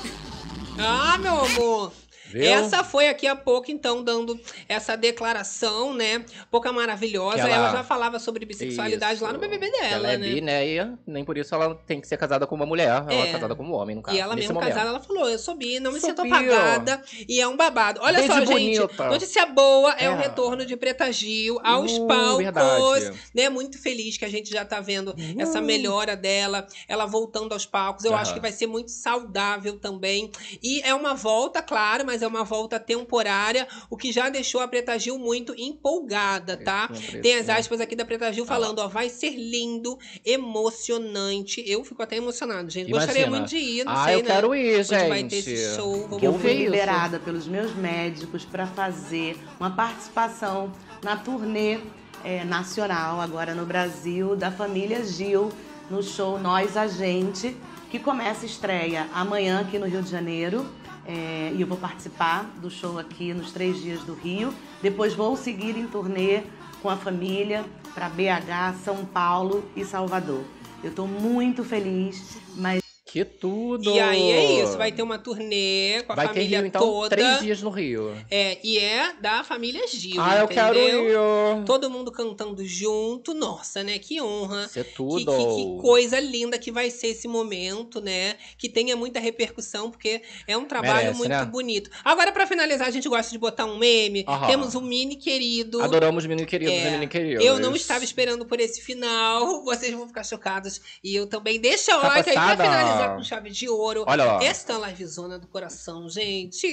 Ah, meu amor. Viu? Essa foi aqui a pouco, então, dando essa declaração, né? Pouca maravilhosa. Ela- ela... já falava sobre bissexualidade Isso. lá no BBB dela, ela é né? bi, né? E nem por isso ela tem que ser casada com uma mulher. Ela é, É. casada com um homem, no caso. E ela mesmo momento. casada, ela falou: Eu sou bi, não me Sou sinto bi, apagada. E é um babado. Olha Beijo só, gente. bonita. Notícia boa é, o É. retorno de Preta Gil aos Uh, palcos. verdade. Né? Muito feliz que a gente já tá vendo essa melhora dela, ela voltando aos palcos. Eu Aham. acho que vai ser muito saudável também. E é uma volta, claro, mas mas é uma volta temporária, o que já deixou a Preta Gil muito empolgada, tá? Tem as aspas aqui da Preta Gil falando, ó, vai ser lindo, emocionante. Eu fico até emocionado, gente. Gostaria Imagina. muito de ir, não Ah, sei, eu né? quero ir, Onde vai ter gente. esse show. Vamos Eu fui liberada pelos meus médicos para fazer uma participação na turnê eh, nacional, agora no Brasil, da família Gil, no show Nós a Gente, que começa a estreia amanhã aqui no Rio de Janeiro. Eh, e eu vou participar do show aqui nos três dias do Rio. Depois vou seguir em turnê com a família para BH, São Paulo e Salvador. Eu estou muito feliz, mas Que tudo! E aí é isso, vai ter uma turnê com a Vai ter família Rio, então, toda. três dias no Rio. É, e é da família Gil, Ah, eu quero ir. Todo mundo cantando junto. Nossa, né? Que honra. Isso é Que, tudo. que- que coisa linda que vai ser esse momento, né? Que tenha muita repercussão, porque é um trabalho Merece, muito né? bonito. Agora, pra finalizar, a gente gosta de botar um meme. Aham. Temos um mini querido. Adoramos menino queridos É, e menino queridos. Eu não estava esperando por esse final. Vocês vão ficar chocados. E eu também. Deixa o Tá like aí pra passada? Com chave de ouro. Olha lá. Esta livezona do coração, gente.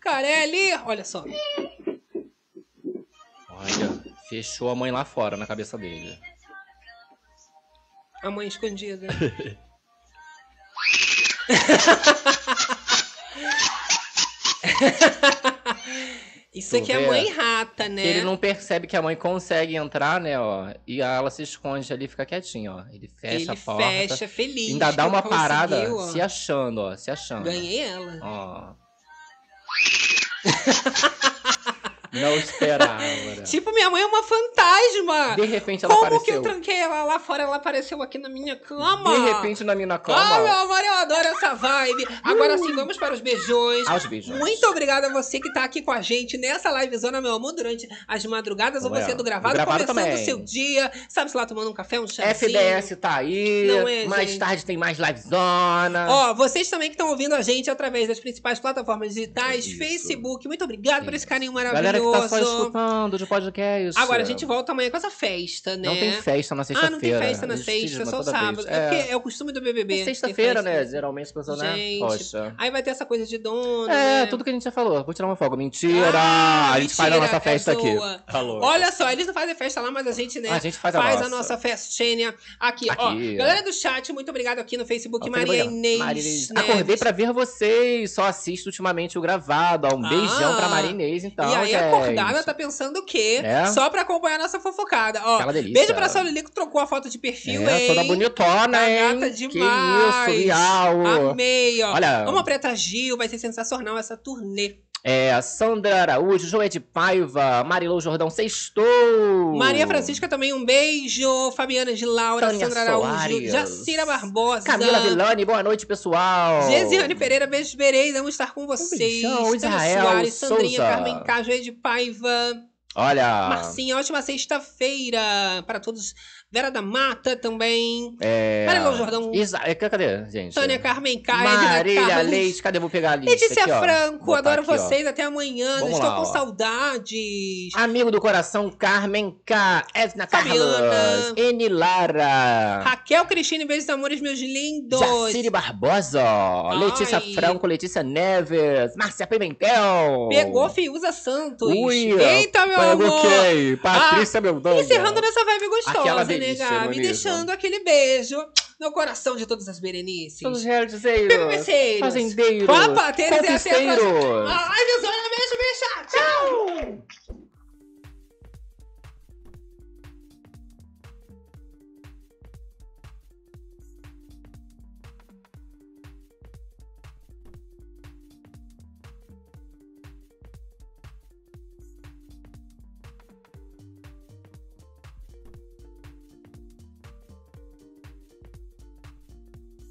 Carelli, olha só. Olha, fechou a mãe lá fora, na cabeça dele. A mãe escondida. Isso aqui é vê? mãe rata, né? Ele não percebe que a mãe consegue entrar, né, ó. E ela se esconde ali e fica quietinha, ó. Ele fecha Ele a porta. fecha, feliz. Ainda dá uma parada ó. se achando, ó. Se achando. Ganhei ela. Ó. não esperava. Tipo, minha mãe é uma fantasma. De repente ela Como que apareceu. eu tranquei ela lá fora? Ela apareceu aqui na minha cama. De repente na minha Ah, cama. meu amor, eu adoro essa vibe. Agora sim, vamos para os beijões. Aos beijos. Muito obrigada a você que tá aqui com a gente nessa livezona, meu amor, durante as madrugadas, ou você lá. do gravado, Do gravado começando o seu dia, sabe, se lá tomando um café, um chazinho. FDS tá aí. Não é, Mais gente? tarde tem mais livezona. Ó, vocês também que estão ouvindo a gente através das principais plataformas digitais, Isso. Facebook, muito obrigado por esse carinho Galera que tá só escutando de podcast. Agora a gente volta amanhã com essa festa, né? Não tem festa na Ah, sexta-feira. não tem festa na sexta, só sábado. vez. É. porque é o costume do BBB. É ter sexta-feira, né? Geralmente as pessoas, né? Gente, Poxa. Aí vai ter essa coisa de dono, É, né? tudo que a gente já falou. Vou tirar uma folga. Mentira! Ah, a gente faz a mentira, nossa festa é aqui. Tá louco. Olha só, eles não fazem festa lá, mas a gente, né? A gente faz a a nossa. nossa festinha aqui, ó. Aqui. Galera do chat, muito obrigado aqui no Facebook. Ok, Maria. Inês. Maria Inês. Neves. Acordei pra ver vocês. Só assisto ultimamente o gravado. Ó, um Ah. beijão pra Maria Inês, então. e aí, gente. Acordada, tá pensando o quê? É? Só pra acompanhar a nossa fofocada. Ó, Aquela delícia. beijo pra Solilico, trocou a foto de perfil, É, hein? toda bonitona, Tá hein? gata Que demais. isso, real. Amei, ó. Olha. Vamos Preta Gil, vai ser sensacional essa turnê. É, Sandra Araújo, Joé de Paiva, Marilou Jordão, sextou. Maria Francisca também, um beijo. Fabiana de Laura, Tânia Sandra Araújo, Soares. Jacira Barbosa. Camila Villani, boa noite, pessoal. Gesiane Pereira, beijo, Berei, vamos estar com vocês. Tânia Israel Soares, Sandrinha, Souza. Carmen K, Joé de Paiva. Olha. Marcinha, ótima sexta-feira para todos. Vera da Mata também. É... Marilou Jordão. Isa... é, Cadê, gente? Tânia Carmen K, Marília. Leite, cadê? Eu vou pegar a lista Letícia aqui, ó. Franco, adoro aqui, ó. vocês. Até amanhã. Vamos Estou lá, com ó. saudades. Amigo do coração, Carmen K, Edna Fabiana. Eni Lara, Raquel Cristina, beijos amores, meus lindos. Jaciri Barbosa, Letícia Ai. Franco, Letícia Neves, Márcia Pimentel. Pegou Fiuza Santos. Ui, Eita, meu pegou amor. quem? Patrícia Meldanha. Encerrando nessa vibe gostosa, Aquela me Deixando aquele beijo no coração de todas as Berenices. Todos os realizeiros. Bebeceiros. Fazendeiros. Papateiros e até a próxima. A livezona, beijo, bicha. Tchau!